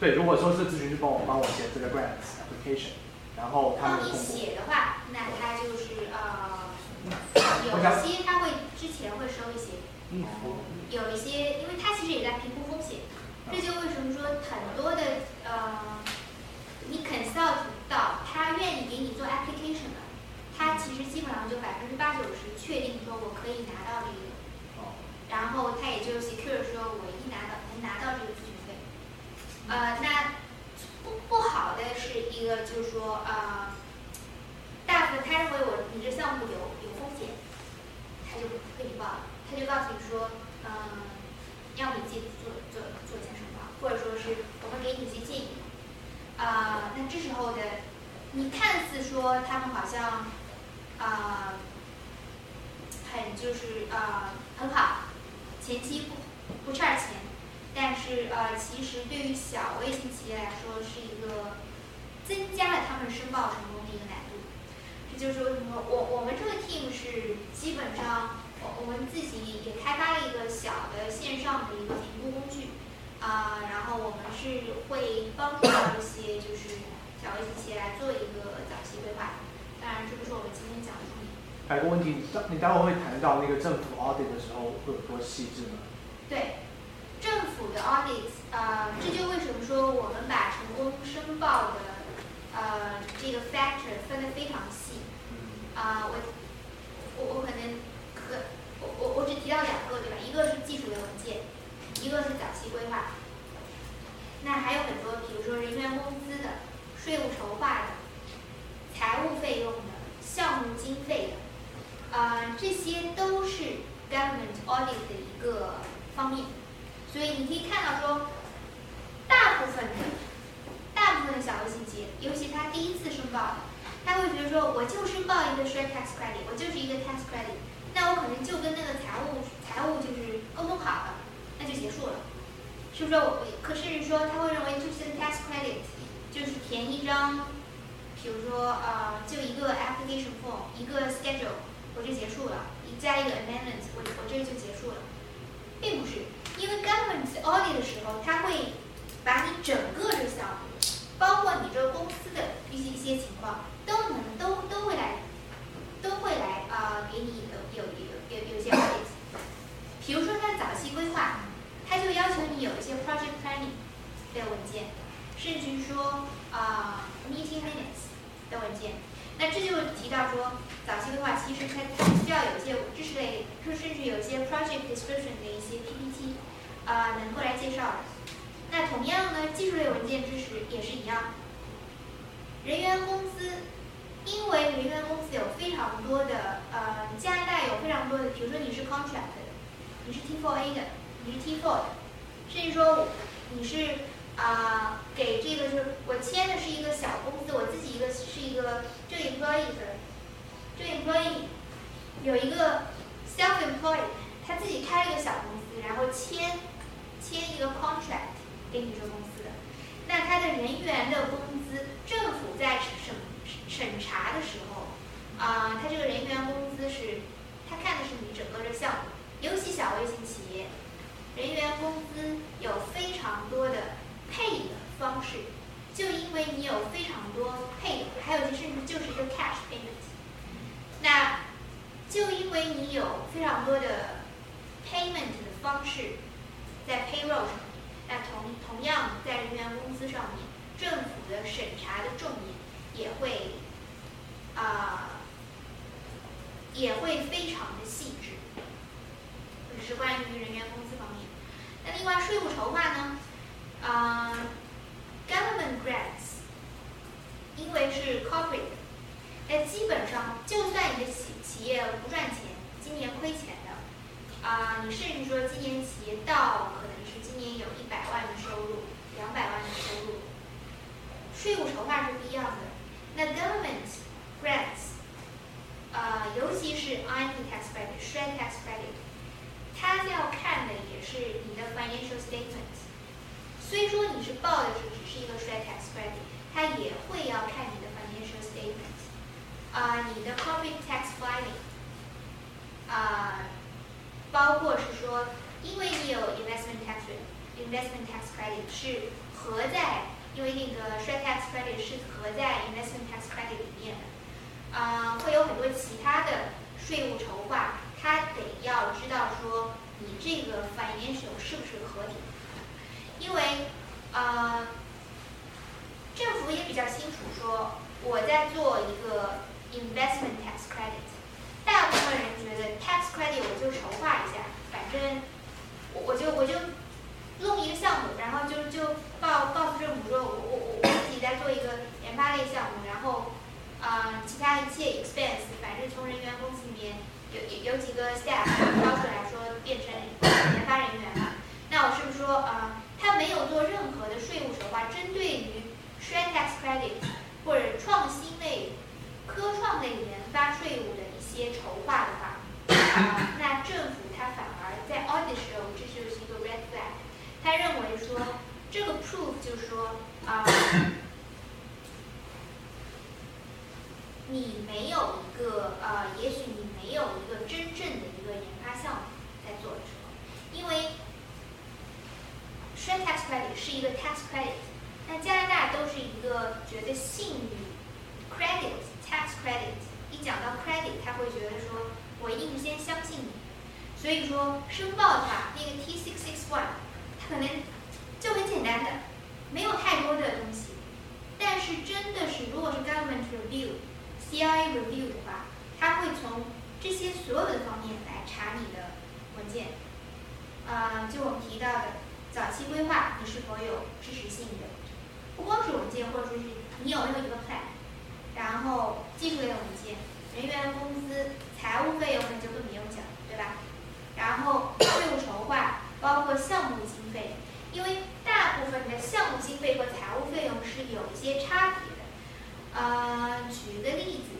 对，如果说是咨询师帮我帮我写这个 grant application，然后他帮你写的话，那他就是呃有一些他会之前会收一些，嗯，有一些因为他其实也在评估风险，这就为什么说很多的呃你 consult 到他愿意给你做 application 的，他其实基本上就百分之八九十确定说我可以拿到这个。哦，然后他也就 secure 说我一拿到能拿到这个。呃，那不不好的是一个就是说呃，大部分他认为我你这项目有有风险，他就不给你报了，他就告诉你说，嗯、要么你自己做做做一下申报，或者说是我们给你一些建议。啊、那这时候的你看似说他们好像啊、很就是呃很好，前期不不差钱，但是呃其实对于小微型企业来说是一个增加了他们申报成功的一个难度。这就是为什么我我们这个 team 是基本上我我们自己也开发了一个小的线上的一个评估工具，啊、然后我们是会帮助到一些就是小微型企业来做一个早期规划。当然，这不是我们今天讲的重点。还有个问题，你待你待会会谈到那个政府 audit 的时候会有多细致吗？对，政府的 audit，呃，这就为什么说我们把成功申报的呃这个 factor 分得非常细。嗯，啊、我我我可能可我我我只提到两个对吧？一个是技术的文件，一个是早期规划。那还有很多，比如说人员工资的、税务筹划的、财务费用的、项目经费的，啊、这些都是 government audit 的一个方面。你可以看到说，大部分的大部分的小微型企业，尤其他第一次申报的。他会觉得说，我就申报一个 share tax credit，我就是一个 tax credit，那我可能就跟那个财务财务就是沟通好了，那就结束了，是不是？我可甚至说他会认为就是 tax credit，就是填一张，比如说呃，就一个 application form，一个 schedule，我就结束了，你加一个 amendment，我我这就结束了，并不是，因为 government audit 的时候，他会把你整个这个项目，包括你这个公司的一些一些情况。都能都都会来，都会来啊、呃给你有有有有有些 audit。比如说它早期规划，它就要求你有一些 project planning 的文件，甚至说啊、meeting minutes 的文件。那这就提到说，早期规划其实它它需要有一些知识类，就甚至有一些 project description 的一些 PPT 啊、能够来介绍的。那同样呢，技术类文件知识也是一样。人员工资，因为人员工资有非常多的，呃，加拿大有非常多的，比如说你是 contract 的，你是 T4A 的，你是 T4 的，甚至说你是啊、给这个就是我签的是一个小公司，我自己一个是一个这个 employee 的，这 employee 有一个 self-employed，他自己开了一个小公司，然后签签一个 contract 给你这个公司的，那他的人员的工资，政府在审审查的时候，啊、他这个人员工资是，他看的是你整个的项目，尤其小微型企业，人员工资有非常多的配的方式，就因为你有非常多配的，还有就甚至就是一个 cash payment，那就因为你有非常多的 payment 的方式，在 payroll 上面，那同同样在人员工资上面，政府的审查的重点也会啊、也会非常的细致。这是关于人员工资方面。那另外税务筹划呢？啊、government grants，因为是 corporate，那基本上就算你的企企业不赚钱，今年亏钱啊、你甚至说今年企业到可能是今年有一百万的收入，两百万的收入，税务筹划是不一样的。那 government grants，呃，尤其是 IP tax credit、shred tax credit，它要看的也是你的 financial statement。虽说你是报的是只是一个 shred tax credit，它也会要看你的 financial statement。啊、你的 corporate tax filing，啊、包括是说，因为你有 investment tax investment tax credit 是合在，因为那个 shred tax credit 是合在 investment tax credit 里面的，啊、会有很多其他的税务筹划，它得要知道说你这个 financial 是不是合理，因为呃，政府也比较清楚说我在做一个 investment tax credit，大部分人觉得 tax credit 我就筹划一下，反正我我就我就弄一个项目，然后就就告告诉政府说我我我我自己在做一个研发类项目，然后啊、其他一切 expense，反正从人员工资里面有有有几个 staff 挑出来说变成研发人员了，那我是不是说啊、呃他没有做任何的税务筹划，针对于 shred tax credit 或者创新类、科创类研发税务的些筹划的话，啊、那政府它反而在 audit 时候，这就是一个 red flag，他认为说这个 proof 就是说啊、你没有一个呃，也许你没有一个真正的一个研发项目在做的时候，因为 shred tax credit 是一个 tax credit，那加拿大都是一个觉得信誉 credit tax credit，一讲到 credit，他会觉得说我一定先相信你，所以说申报的话，那个 T six six one，它可能就很简单的，没有太多的东西，但是真的是如果是 government review。CIA review 的话，它会从这些所有的方面来查你的文件。呃，就我们提到的早期规划，你是否有支持性的？不光是文件，或者说是你有没有一个 plan，然后技术类文件、人员工资、财务费用那就更不用讲，对吧？然后税务筹划，包括项目经费，因为大部分的项目经费和财务费用是有一些差别的。呃，举个例子，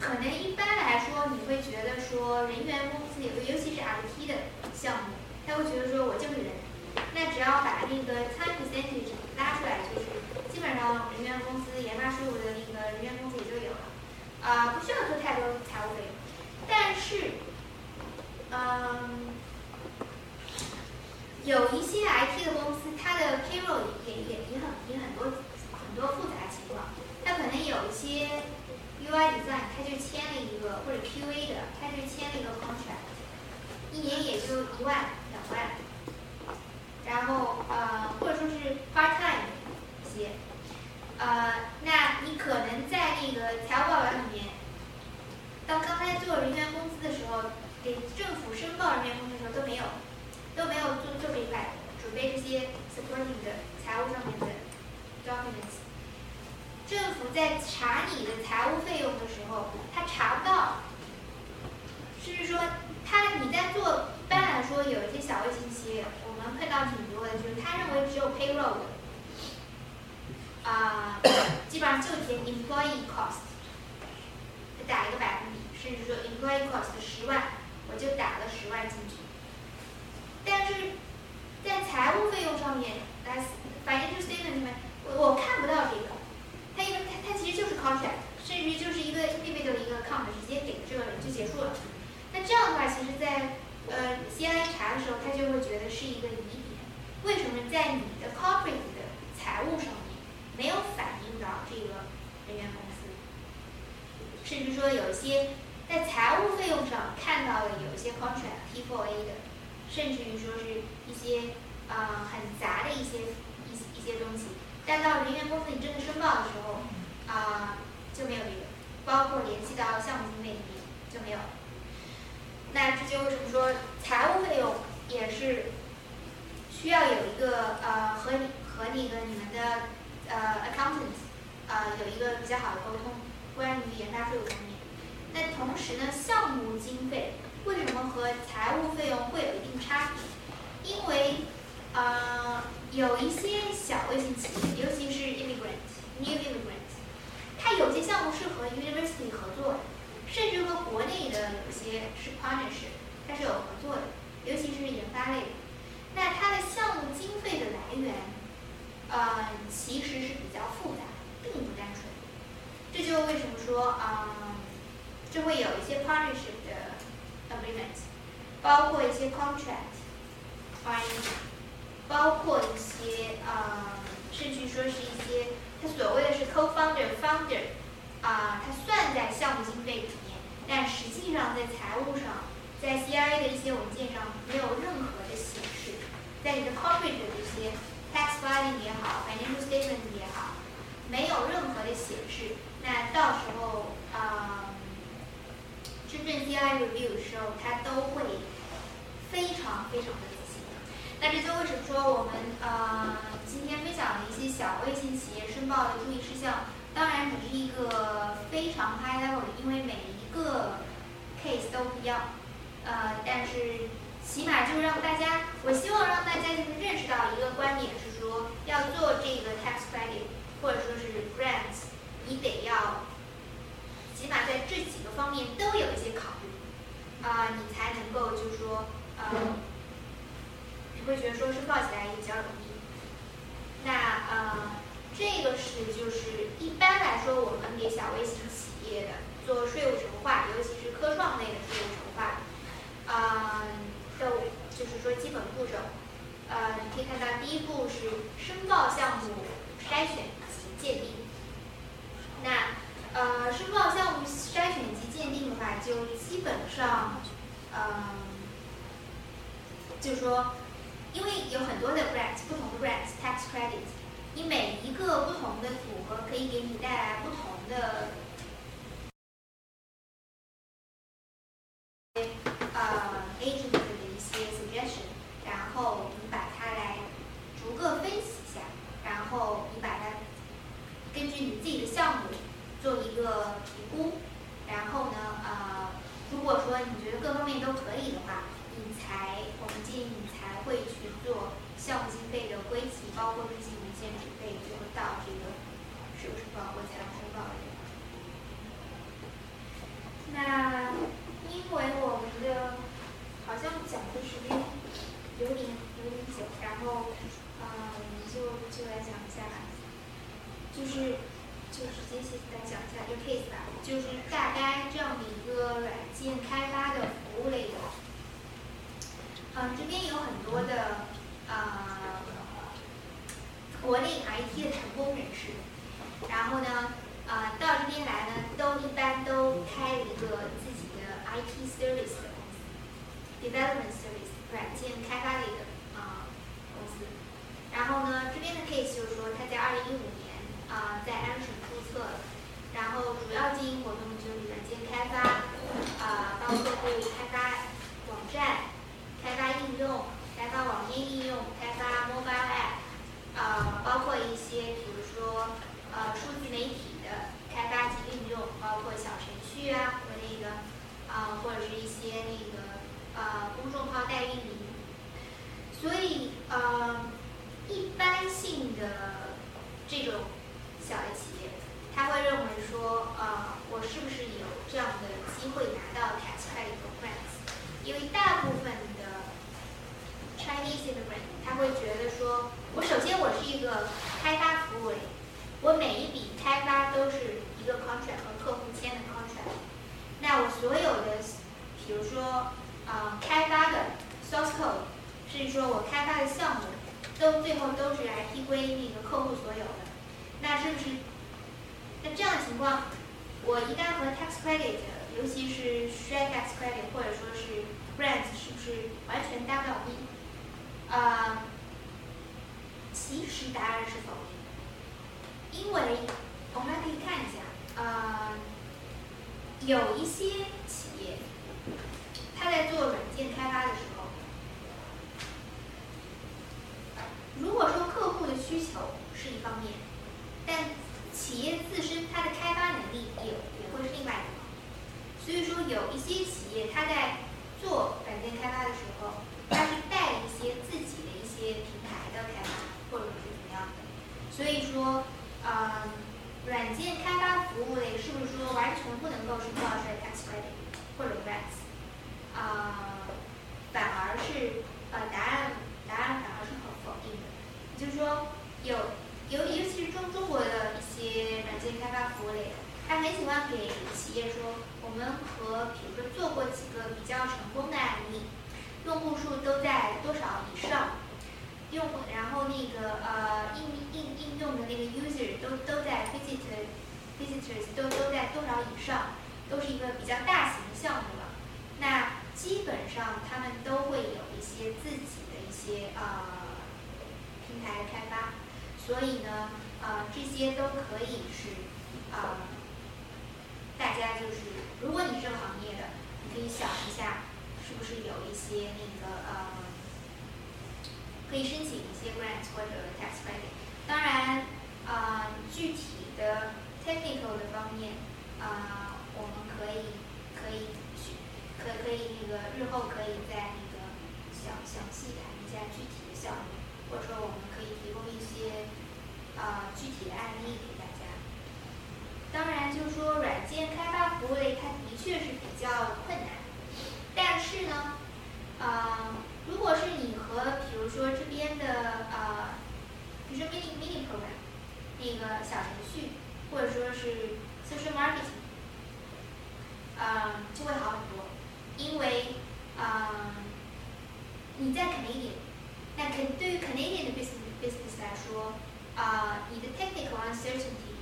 可能一般来说，你会觉得说人员工资，尤尤其是 IT 的项目，他会觉得说我就是人，那只要把那个 time percentage 拉出来，就是基本上人员工资、研发税务的那个人员工资也就有了，啊、不需要做太多财务费用。但是，嗯，有一些 IT 的公司，它的 payroll 也也也很也很多很多复杂情况。它可能有一些 UI design，他就签了一个或者 QA 的，他就签了一个 contract，一年也就一万两万，然后呃或者说是 part time 一些，呃，那你可能在那个财务报表里面，到刚才做人员工资的时候，给政府申报人员工资的时候都没有，都没有做做这一块，准备这些 supporting 的财务上面的 documents。政府在查你的财务费用的时候，他查不到，甚至说他你在做，一般来说有一些小微型企业，们碰到挺多的，就是他认为只有 payroll，啊、基本上就填 employee cost，打一个百分比，甚至说 employee cost 十万，我就打了十万进去，但是在财务费用上面，来 financial statement 里面，我我看不到这个。它因为它它其实就是 contract，甚至就是一个 individual 一个 account 直接给这个人就结束了。那这样的话，其实在呃 CIA 查的时候，他就会觉得是一个疑点，为什么在你的 corporate 的财务上面没有反映到这个人员公司？甚至说有一些在财务费用上看到了有一些 contract T4A 的，甚至于说是一些呃很杂的一些一些一些东西。但到人员公司你真的申报的时候，啊、就没有这个，包括联系到项目经理就没有。那这就为什么说财务费用也是需要有一个呃和你和那个你们的呃 accountant，呃有一个比较好的沟通，关于研发费用方面。那同时呢，项目经费为什么和财务费用会有一定差别？因为呃有一些小微型企业，尤其是 immigrant new immigrant，它有些项目是和 university 合作的，甚至和国内的有些是 partnership，它是有合作的，尤其是研发类的。那它的项目经费的来源，呃，其实是比较复杂，并不单纯。这就为什么说，嗯，就会有一些 partnership 的 agreement，包括一些 contract，包括一些呃，甚至说是一些，它所谓的是 co-founder founder，啊、它算在项目经费里面，但实际上在财务上，在 CRA 的一些文件上没有任何的显示，在你的 corporate 的这些 tax filing 也好，financial statement 也好，没有任何的显示。那到时候，呃，真正 CRA review 的时候，它都会非常非常的仔细。那这就为什么说我们呃今天分享的一些小微型企业申报的注意事项，当然你是一个非常 high level，因为每一个 case 都不一样。呃，但是起码就让大家，我希望让大家就是认识到一个观点是说，要做这个 tax credit 或者说是 grants，你得要起码在这几个方面都有一些考虑，啊、你才能够就是说，呃，你会觉得说申报起来也比较容易。那呃，这个是就是一般来说，我们给小微型企业的做税务筹划，尤其是科创类的税务筹划，啊、的就是说基本步骤。呃，你可以看到第一步是申报项目筛选及鉴定。那呃，申报项目筛选及鉴定的话，就基本上，呃，就是说，因为有很多的 grants，不同的 grants tax credit，你每一个不同的组合可以给你带来不同的呃 agent 的一些 suggestion，然后你把它来逐个分析一下，然后你把它根据你自己的项目做一个评估，然后呢，呃，如果说你觉得各方面都可以的话，你才我们建议你才会去做项目经费的归集，包括这些文件准备，最后到这个税务申报或财务申报的地方。那因为我们的好像讲的时间有点有点久，然后呃，我们就就来讲一下吧，就是就直接先来讲一下这个 case 吧，就是大概这样的一个软件开发的服务类的，嗯、这边有很多的呃国内 IT 的成功人士，然后呢。呃，到这边来呢，都一般都开了一个自己的 IT service 的公司，development service 软件开发类的啊、公司。然后呢，这边的 case 就是说，他在二零一五年啊、在安省注册了，然后主要经营活动就是软件开发，啊、帮客户开发网站、开发应用、开发网页应用、开发 mobile app，呃，包括一些比如说呃数字媒体的开发及应用，包括小程序啊和那个啊、或者是一些那个呃公众号代运营。所以呃，一般性的这种小的企业，他会认为说，呃，我是不是有这样的机会拿到 tax credit or grants？因为大部分的他会觉得说，我首先我是一个开发服务类，我每一笔开发都是一个 contract 和客户签的 contract，那我所有的，比如说呃开发的 source code，甚至说我开发的项目，都最后都是 IP 归那个客户所有的，那是不是？那这样的情况，我一旦和 tax credit，尤其是 share tax credit 或者说是 brands，是不是完全搭不到边？呃，其实答案是否定的，因为我们来可以看一下，呃，有一些企业，他在做软件开发的时候，如果说客户的需求是一方面，但企业自身它的开发能力也也会是另外一方面，所以说有一些企业他在做软件开发的时候。他是带一些自己的一些平台的开发，或者是怎么样的。所以说，呃，软件开发服务类是不是说完全不能够是挂在 X 级或者 RAS？啊，反而是呃，答案答案反而是很否定的。就是说，有尤尤其是中中国的一些软件开发服务类的，他很喜欢给企业说，我们和比如说做过几个比较成功的案例。用户数都在多少以上，用户然后那个呃应应应用的那个 user 都都在 visitor visitors 都都在多少以上，都是一个比较大型的项目了。那基本上他们都会有一些自己的一些呃平台开发，所以呢，呃这些都可以是呃大家就是如果你是行业的，你可以想一下，就是有一些那个呃可以申请一些 grants 或者 tax credit。当然，呃具体的 technical 的方面，呃我们可以可以去可可以那个日后可以在那个详详细谈一下具体的项目，或者说我们可以提供一些呃具体的案例给大家。当然，就是说软件开发服务类，它的确是比较，是呢，呃，如果是你和比如说这边的呃，比如说 mini mini program 那个小程序，或者说是 social marketing，呃，就会好很多，因为呃，你在 Canadian，那肯对于 Canadian 的 business business 来说，啊、你的 technical uncertainty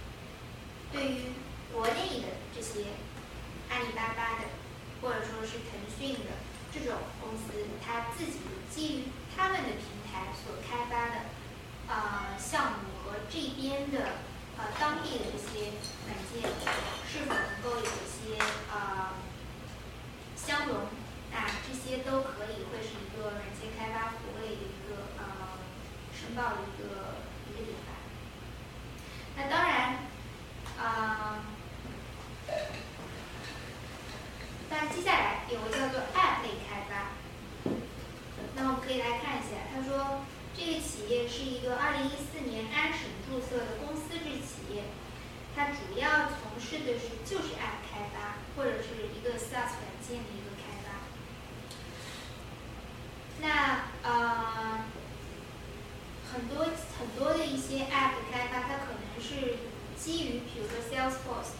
对于国内的这些阿里巴巴的，或者说是腾讯的这种公司，它自己基于他们的平台所开发的呃项目和这边的呃当地的这些软件是否能够有一些呃相容，那这些都可以会是一个软件开发服务的一个呃申报的一个一个点吧。那当然，啊、那接下来有个叫做 App 类开发，那我们可以来看一下，他说这个企业是一个二零一四年安省注册的公司制企业，它主要从事的是就是 App 开发或者是一个 SaaS 软件的一个开发。那呃，很多很多的一些 App 的开发，它可能是基于比如说 Salesforce，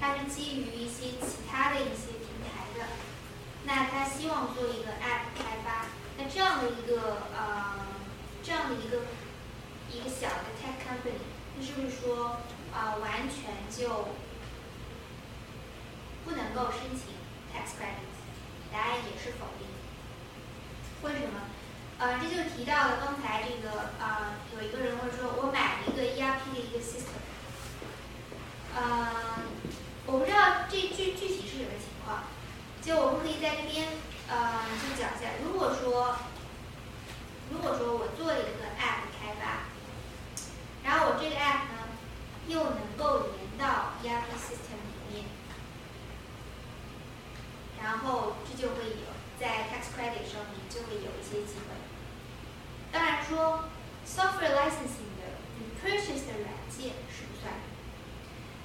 它是基于一些其他的一些。那他希望做一个 App 开发，那这样的一个呃，这样的一个一个小的 tech company，那是不是说啊、呃完全就不能够申请 tax credit？答案也是否定。为什么？呃，这就提到了刚才这个呃，有一个人会说，我买了一个 ERP 的一个 system，呃，我不知道这具具体是什么情况，就我们可以在这边呃就讲一下，如果说如果说我做一个 app 开发，然后我这个 app 呢又能够连到 ERP system 里面，然后这就会有在 tax credit 上面就会有一些机会。当然说 software licensing 的你 purchase 的软件是不算，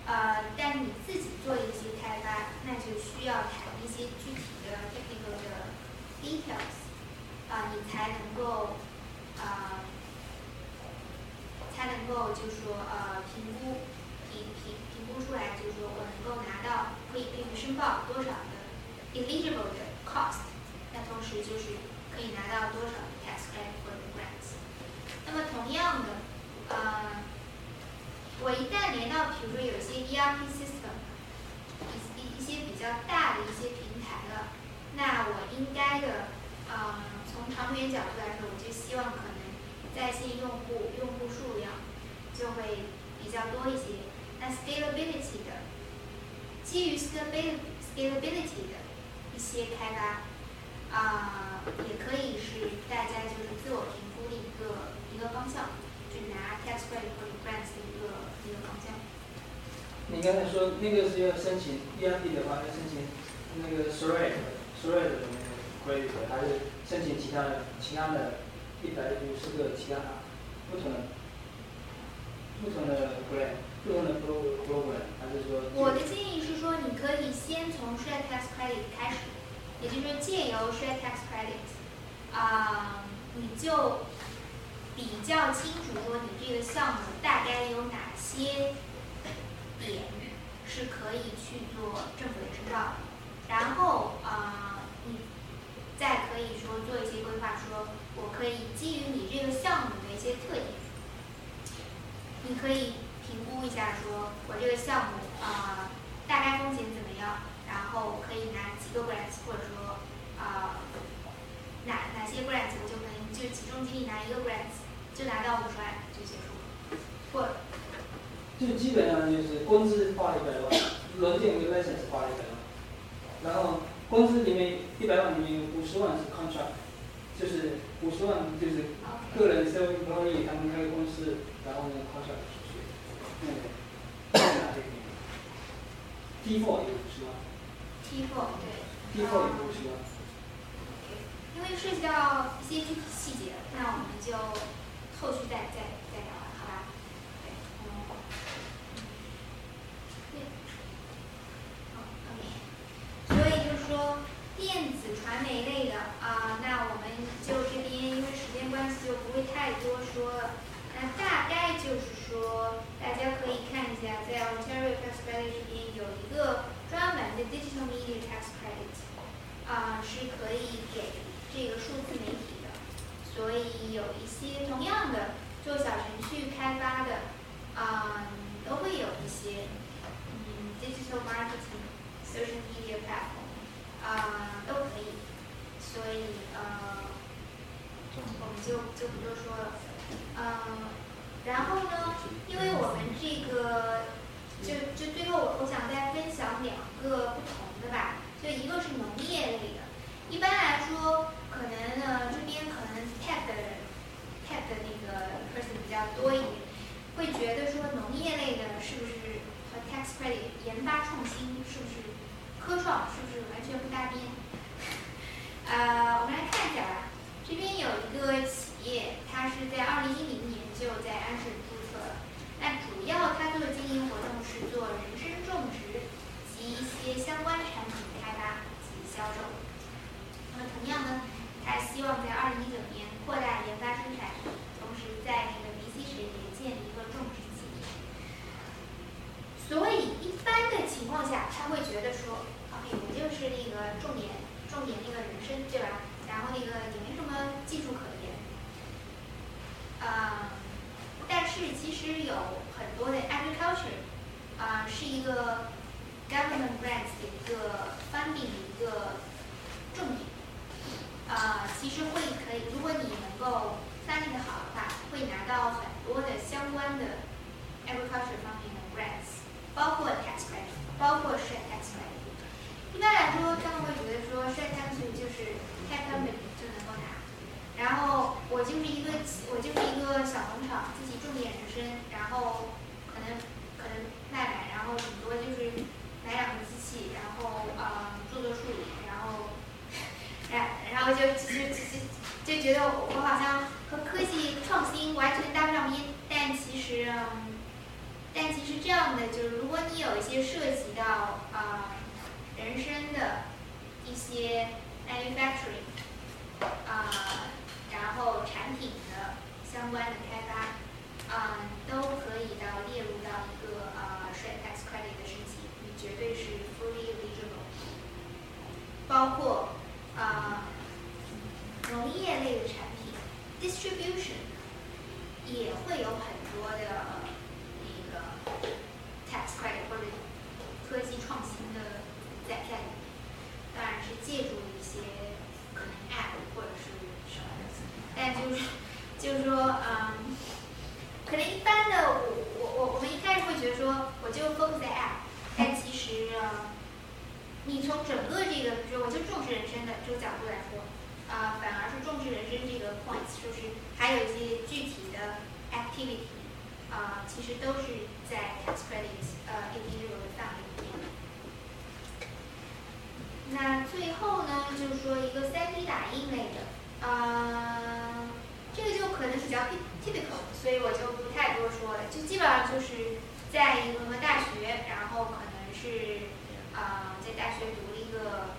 呃，但你自己做一些开发，那就需要谈一些具体的 technical 的 details，啊、你才能够啊、才能够就是说呃评估评评评估出来，就是说我能够拿到可以可以申报多少的 eligible 的 cost，那同时就是可以拿到多少的 tax credit 或者 grants。那么同样的，呃，我一旦连到比如说有些 ERP system，一一些比较大的一些平台了，那我应该的，呃，从长远角度来说，我就希望可能在线用户用户数量就会比较多一些。那 scalability 的，基于 scalability scalability 的一些开发，啊、也可以是大家就是自我评估的一个一个方向，就拿 tax credit 或者 grants 的一个。你刚才说那个是要申请 ERP 的话，要申请那个 SRAT SRAT 的那个 credit，还是申请其他的其他的一百五十个其他不同的不同的 grant 不同的 pro program，还是说我的建议是说，你可以先从 share tax credit 开始，也就是说借由 share tax credit，啊、你就比较清楚说你这个项目大概有哪些点是可以去做政府的证照，然后啊、你再可以说做一些规划，说我可以基于你这个项目的一些特点，你可以评估一下，说我这个项目啊、大概风险怎么样，然后可以拿几个 grants，或者说啊、哪哪些 grants 就可以就集中精力拿一个 grants，就拿到五十万就结束了，或就基本上就是工资花了一百万，轮建跟 license 花了一百万，然后工资里面一百万里面有五十万是 contract，就是五十万就是个人 self employee 他们开公司，然后呢 contract 出去，那个拿这个 T four 有五十万。T four 对。，T four 有五十万，因为涉及到一些具体细节，那我们就后续再再再聊了，好吧？对，嗯，对，好，OK。所以就是说，电子传媒类的啊、那我们就这边因为时间关系就不会太多说了。那大概就是说，大家可以看一下，在 Ontario Tax Credit 这边有一个专门的 Digital Media Tax Credit。啊、是可以给这个数字媒体的，所以有一些同样的做小程序开发的，啊、都会有一些嗯 digital marketing、social media pack 啊、都可以，所以呃，我们就就不多说了，嗯、然后呢，因为我们这个就就最后我我想再分享两个不同的吧。就一个是农业类的，一般来说，可能呢这边可能 tech 的 tech 的那个 person 比较多一点，会觉得说农业类的是不是和 tax credit 研发创新是不是科创是不是完全不搭边？呃，我们来看一下吧，这边有一个企业，它是在二零一零年就在安顺注册了，那主要它做的经营活动是做人参种植及一些相关产品开发及销售。那么同样呢，它希望在二零一九年扩大研发生产，同时在那个 BC 省也建立一个种植基地。所以一般的情况下，他会觉得说，OK，我就是那个重点重点那个人参，对吧？然后那个也没什么技术可言。啊、但是其实有很多的 agriculture，啊、是一个 government grants 的一个 funding 的一个重点。啊、其实会可以，如果你能够 funding 的好的话，会拿到很多的相关的 agriculture 方面的 grants，包括 tax credit，包括 share tax credit。一般来说，他们会觉得说 share tax credit 就是 tax company 就能够拿。然后我就是一个我就是一个小农场，自己种点人参，然后可能可能卖卖，然后顶多就是买两个机器，然后呃做做处理，然后然然后就就就就觉得我好像和科技创新完全搭不上边，但其实嗯，但其实这样的就是如果你有一些涉及到啊、人参的一些 manufacturing 啊、然后产品的相关的开发，啊、都可以到列入到一个呃 share tax credit 的申请，你绝对是 fully eligible。包括啊、农业类的产品 distribution 也会有很多的那个 tax credit 或者科技创新的在在里面，当然是借助一些可能 app 或者是什么的，但就是就是说，嗯，可能一般的我我我我们一开始会觉得说，我就 focus 在 app，但其实呃，你从整个这个，比如说我就重视人生的这个角度来说，啊、反而是重视人生这个 points，就是还有一些具体的 activity，啊、其实都是在 tax credit 呃 eligible 的范围里面的。那最后呢，就是说一个 3D 打印类的，呃，这个就可能比较 typical，所以我就不太多说了，就基本上就是在一个大学，然后可能是啊、在大学读了一个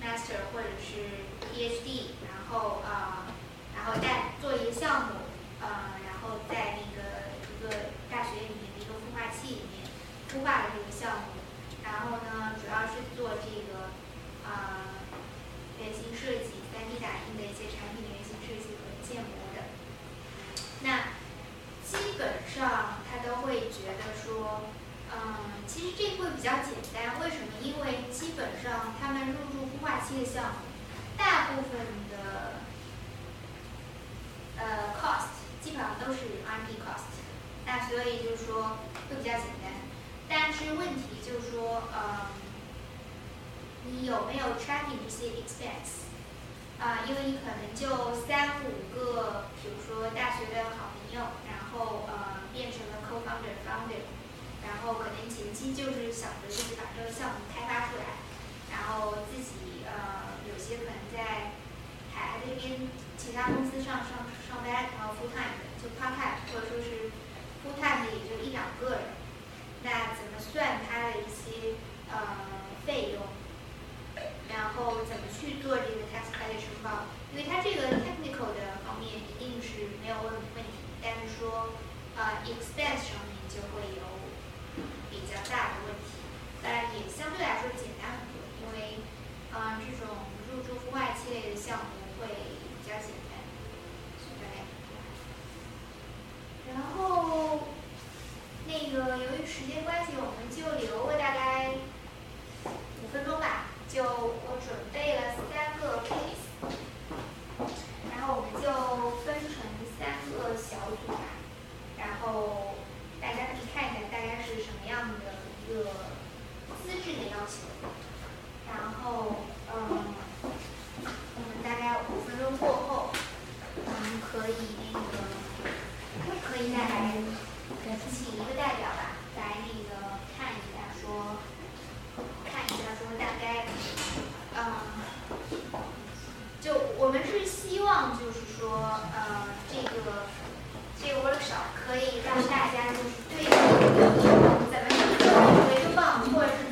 master 或者是 PhD，然后啊、然后在做一个项目，呃，然后在那个一个大学里面的一个孵化器里面孵化了这个项目，然后呢，主要是做这个啊，原型设计，3D 打印的一些产品的原型设计。有没有 tracking 这些 expense？啊，因为你可能就三五个，比如说大学的好朋友，然后呃变成了 co-founder、founder，然后可能前期就是想着就是把这个项目开发出来，然后自己呃有些可能在海外这边其他公司上上上班，然后 full time 的就 part time，或者说是 full time 的也就一两个人，那怎么算它的一些呃费用？然后怎么去做这个 tax credit 申报？因为它这个 technical 的方面一定是没有问问题，但是说呃 expense 上面就会有比较大的问题。当然也相对来说简单很多，因为呃这种入驻户外期类的项目会比较简单，大概是这样。然后那个由于时间关系，我们就留个大概五分钟吧。就我准备了三个 case，然后我们就分成三个小组吧，然后大家可以看一下大概是什么样的一个资质的要求，然后嗯，我们大概五分钟过后，我们可以那个可以再来请一个代表吧，来那个看一下说。看一下说大概嗯就我们是希望就是说呃这个这个窝少可以让大家就是对这个球咱们就个说或者是